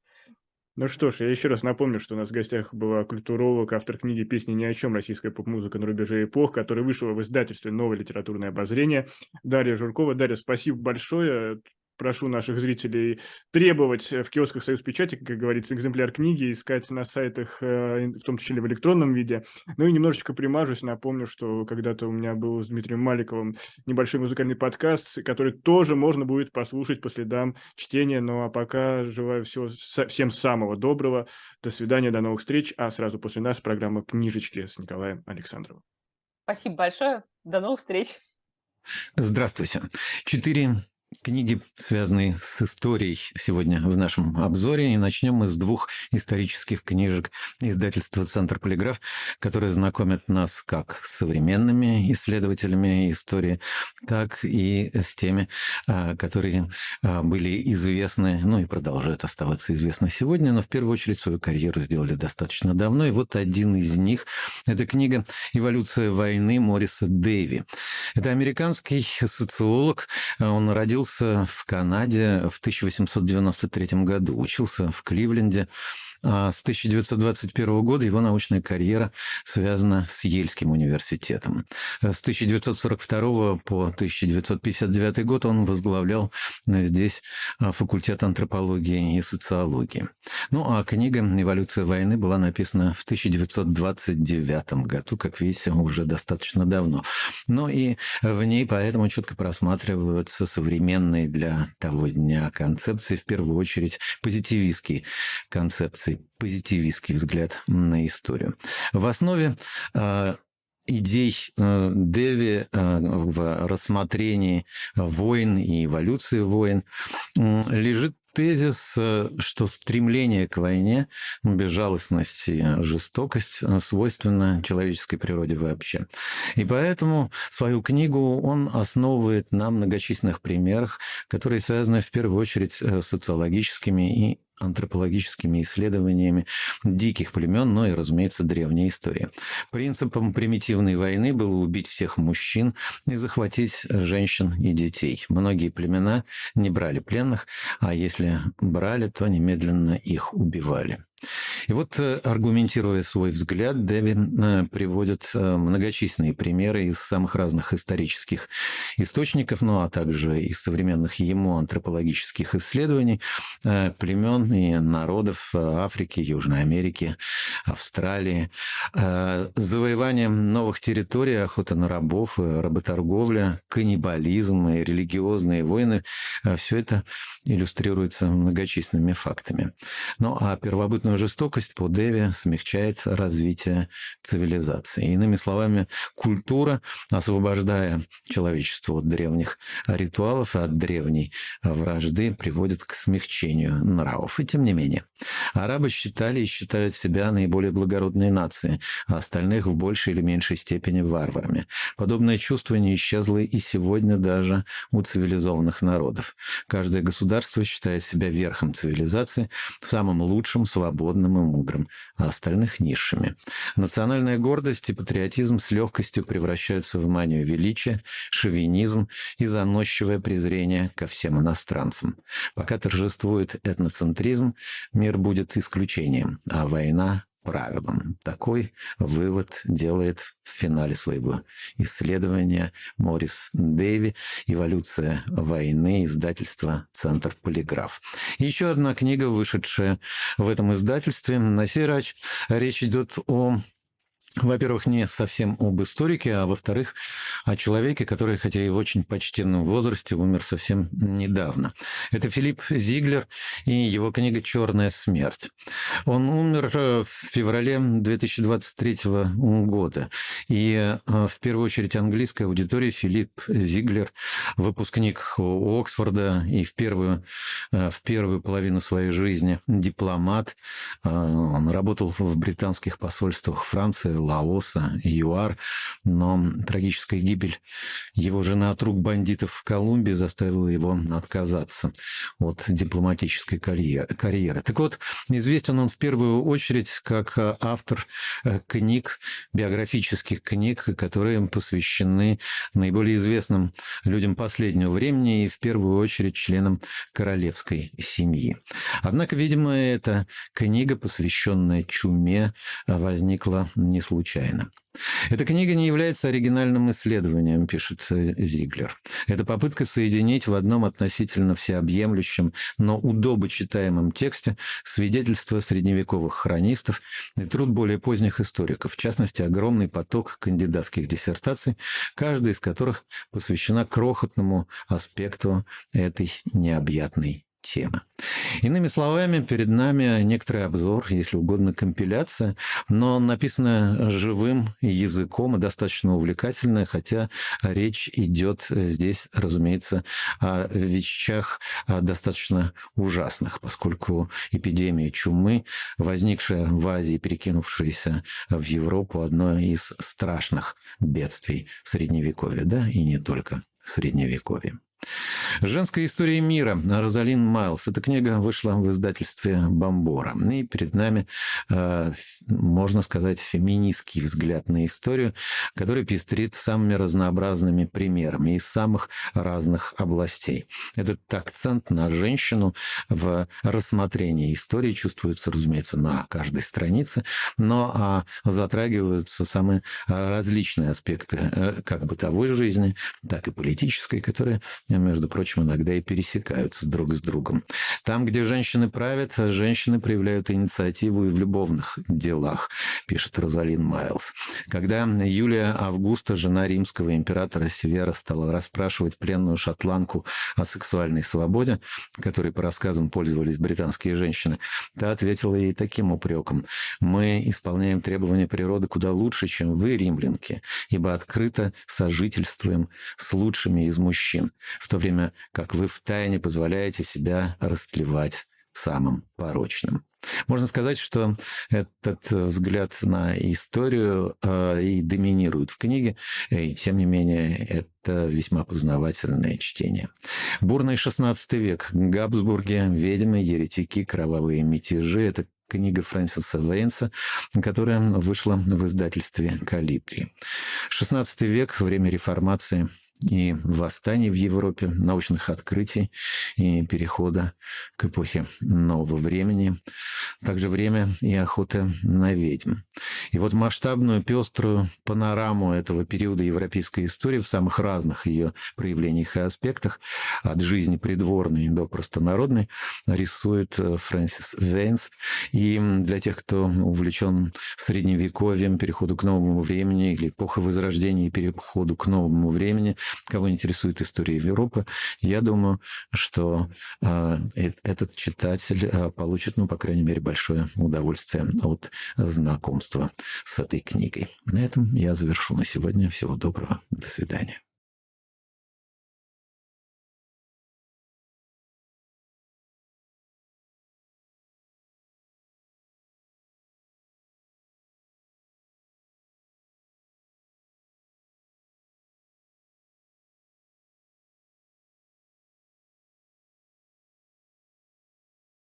Ну что ж, я еще раз напомню, что у нас в гостях была культуролог, автор книги «Песни ни о чем. Российская поп-музыка на рубеже эпох», которая вышла в издательстве «Новое литературное обозрение». Дарья Журкова. Дарья, спасибо большое прошу наших зрителей требовать в киосках «Союз Печати», как говорится, экземпляр книги, искать на сайтах, э, в том числе в электронном виде. Ну и немножечко примажусь, напомню, что когда-то у меня был с Дмитрием Маликовым небольшой музыкальный подкаст, который тоже можно будет послушать по следам чтения. Ну а пока желаю всего, всем самого доброго. До свидания, до новых встреч. А сразу после нас программа «Книжечки» с Николаем Александровым. Спасибо большое. До новых встреч. Здравствуйте. Четыре книги, связанные с историей, сегодня в нашем обзоре. И начнем мы с двух исторических книжек издательства «Центр Полиграф», которые знакомят нас как с современными исследователями истории, так и с теми, а, которые а, были известны, ну и продолжают оставаться известны сегодня, но в первую очередь свою карьеру сделали достаточно давно. И вот один из них – это книга «Эволюция войны» Мориса Дэви. Это американский социолог, он родился родился в Канаде в 1893 году, учился в Кливленде, с 1921 года его научная карьера связана с Ельским университетом. С 1942 по 1959 год он возглавлял здесь факультет антропологии и социологии. Ну а книга «Эволюция войны» была написана в 1929 году, как видите, уже достаточно давно. Но и в ней поэтому четко просматриваются современные для того дня концепции, в первую очередь позитивистские концепции позиции, позитивистский взгляд на историю. В основе э, идей э, Деви э, в рассмотрении войн и эволюции войн лежит тезис, что стремление к войне, безжалостность и жестокость свойственна человеческой природе вообще. И поэтому свою книгу он основывает на многочисленных примерах, которые связаны в первую очередь с социологическими и антропологическими исследованиями диких племен, но и, разумеется, древней истории. Принципом примитивной войны было убить всех мужчин и захватить женщин и детей. Многие племена не брали пленных, а если брали, то немедленно их убивали. И вот, э, аргументируя свой взгляд, Дэвин э, приводит э, многочисленные примеры из самых разных исторических источников, ну а также из современных ему антропологических исследований племен и народов Африки, Южной Америки, Австралии. Завоевание новых территорий, охота на рабов, работорговля, каннибализм и религиозные войны – все это иллюстрируется многочисленными фактами. Ну а первобытные Абсолютная жестокость по Деве смягчает развитие цивилизации. Иными словами, культура, освобождая человечество от древних ритуалов, от древней вражды, приводит к смягчению нравов. И тем не менее, арабы считали и считают себя наиболее благородной нацией, а остальных в большей или меньшей степени варварами. Подобное чувство не исчезло и сегодня даже у цивилизованных народов. Каждое государство считает себя верхом цивилизации, самым лучшим, свободным свободным и мудрым, а остальных низшими. Национальная гордость и патриотизм с легкостью превращаются в манию величия, шовинизм и заносчивое презрение ко всем иностранцам. Пока торжествует этноцентризм, мир будет исключением, а война правилам. Такой вывод делает в финале своего исследования Морис Дэви «Эволюция войны» издательства «Центр Полиграф». еще одна книга, вышедшая в этом издательстве. На сей раз речь идет о во-первых, не совсем об историке, а во-вторых, о человеке, который, хотя и в очень почтенном возрасте, умер совсем недавно. Это Филипп Зиглер и его книга «Черная смерть». Он умер э, в феврале 2023 года. И э, в первую очередь английской аудитории Филипп Зиглер, выпускник Оксфорда и в первую, э, в первую половину своей жизни дипломат. Он работал в британских посольствах Франции, Лаоса, ЮАР, но трагическая гибель его жены от рук бандитов в Колумбии заставила его отказаться от дипломатической карьеры. Так вот, известен он в первую очередь как автор э, книг, биографических книг, которые посвящены наиболее известным людям последнего времени и в первую очередь членам королевской семьи. Однако, видимо, эта книга, посвященная чуме, возникла не случайно случайно. Эта книга не является оригинальным исследованием, пишет э, Зиглер. Это попытка соединить в одном относительно всеобъемлющем, но удобочитаемом тексте свидетельства средневековых хронистов и труд более поздних историков, в частности, огромный поток кандидатских диссертаций, каждая из которых посвящена крохотному аспекту этой необъятной тема. Иными словами, перед нами некоторый обзор, если угодно, компиляция, но написанная живым языком и достаточно увлекательная, хотя речь идет здесь, разумеется, о вещах достаточно ужасных, поскольку эпидемия чумы, возникшая в Азии, перекинувшаяся в Европу, одно из страшных бедствий Средневековья, да, и не только Средневековья. «Женская история мира» Розалин Майлз. Эта книга вышла в издательстве «Бомбора». И перед нами, э, можно сказать, феминистский взгляд на историю, который пестрит самыми разнообразными примерами из самых разных областей. Этот акцент на женщину в рассмотрении истории чувствуется, разумеется, на каждой странице, но а, затрагиваются самые различные аспекты э, как бытовой жизни, так и политической, которые между прочим, иногда и пересекаются друг с другом. Там, где женщины правят, женщины проявляют инициативу и в любовных делах, пишет Розалин Майлз. Когда Юлия Августа, жена римского императора Севера, стала расспрашивать пленную шотландку о сексуальной свободе, которой, по рассказам, пользовались британские женщины, та ответила ей таким упреком. «Мы исполняем требования природы куда лучше, чем вы, римлянки, ибо открыто сожительствуем с лучшими из мужчин в то время как вы втайне позволяете себя растлевать самым порочным. Можно сказать, что этот взгляд на историю э, и доминирует в книге, и тем не менее это весьма познавательное чтение. Бурный XVI век, Габсбурги, ведьмы, еретики, кровавые мятежи – это книга Фрэнсиса Вейнса, которая вышла в издательстве «Калибри». XVI век, время реформации – и восстаний в Европе, научных открытий и перехода к эпохе нового времени, также время и охота на ведьм. И вот масштабную пеструю панораму этого периода европейской истории в самых разных ее проявлениях и аспектах, от жизни придворной до простонародной, рисует э, Фрэнсис Вейнс. И для тех, кто увлечен средневековьем, переходу к новому времени или эпоха Возрождения и переходу к новому времени, кого интересует история Европы, я думаю, что э, этот читатель э, получит, ну, по крайней мере, большое удовольствие от знакомства с этой книгой. На этом я завершу на сегодня. Всего доброго. До свидания.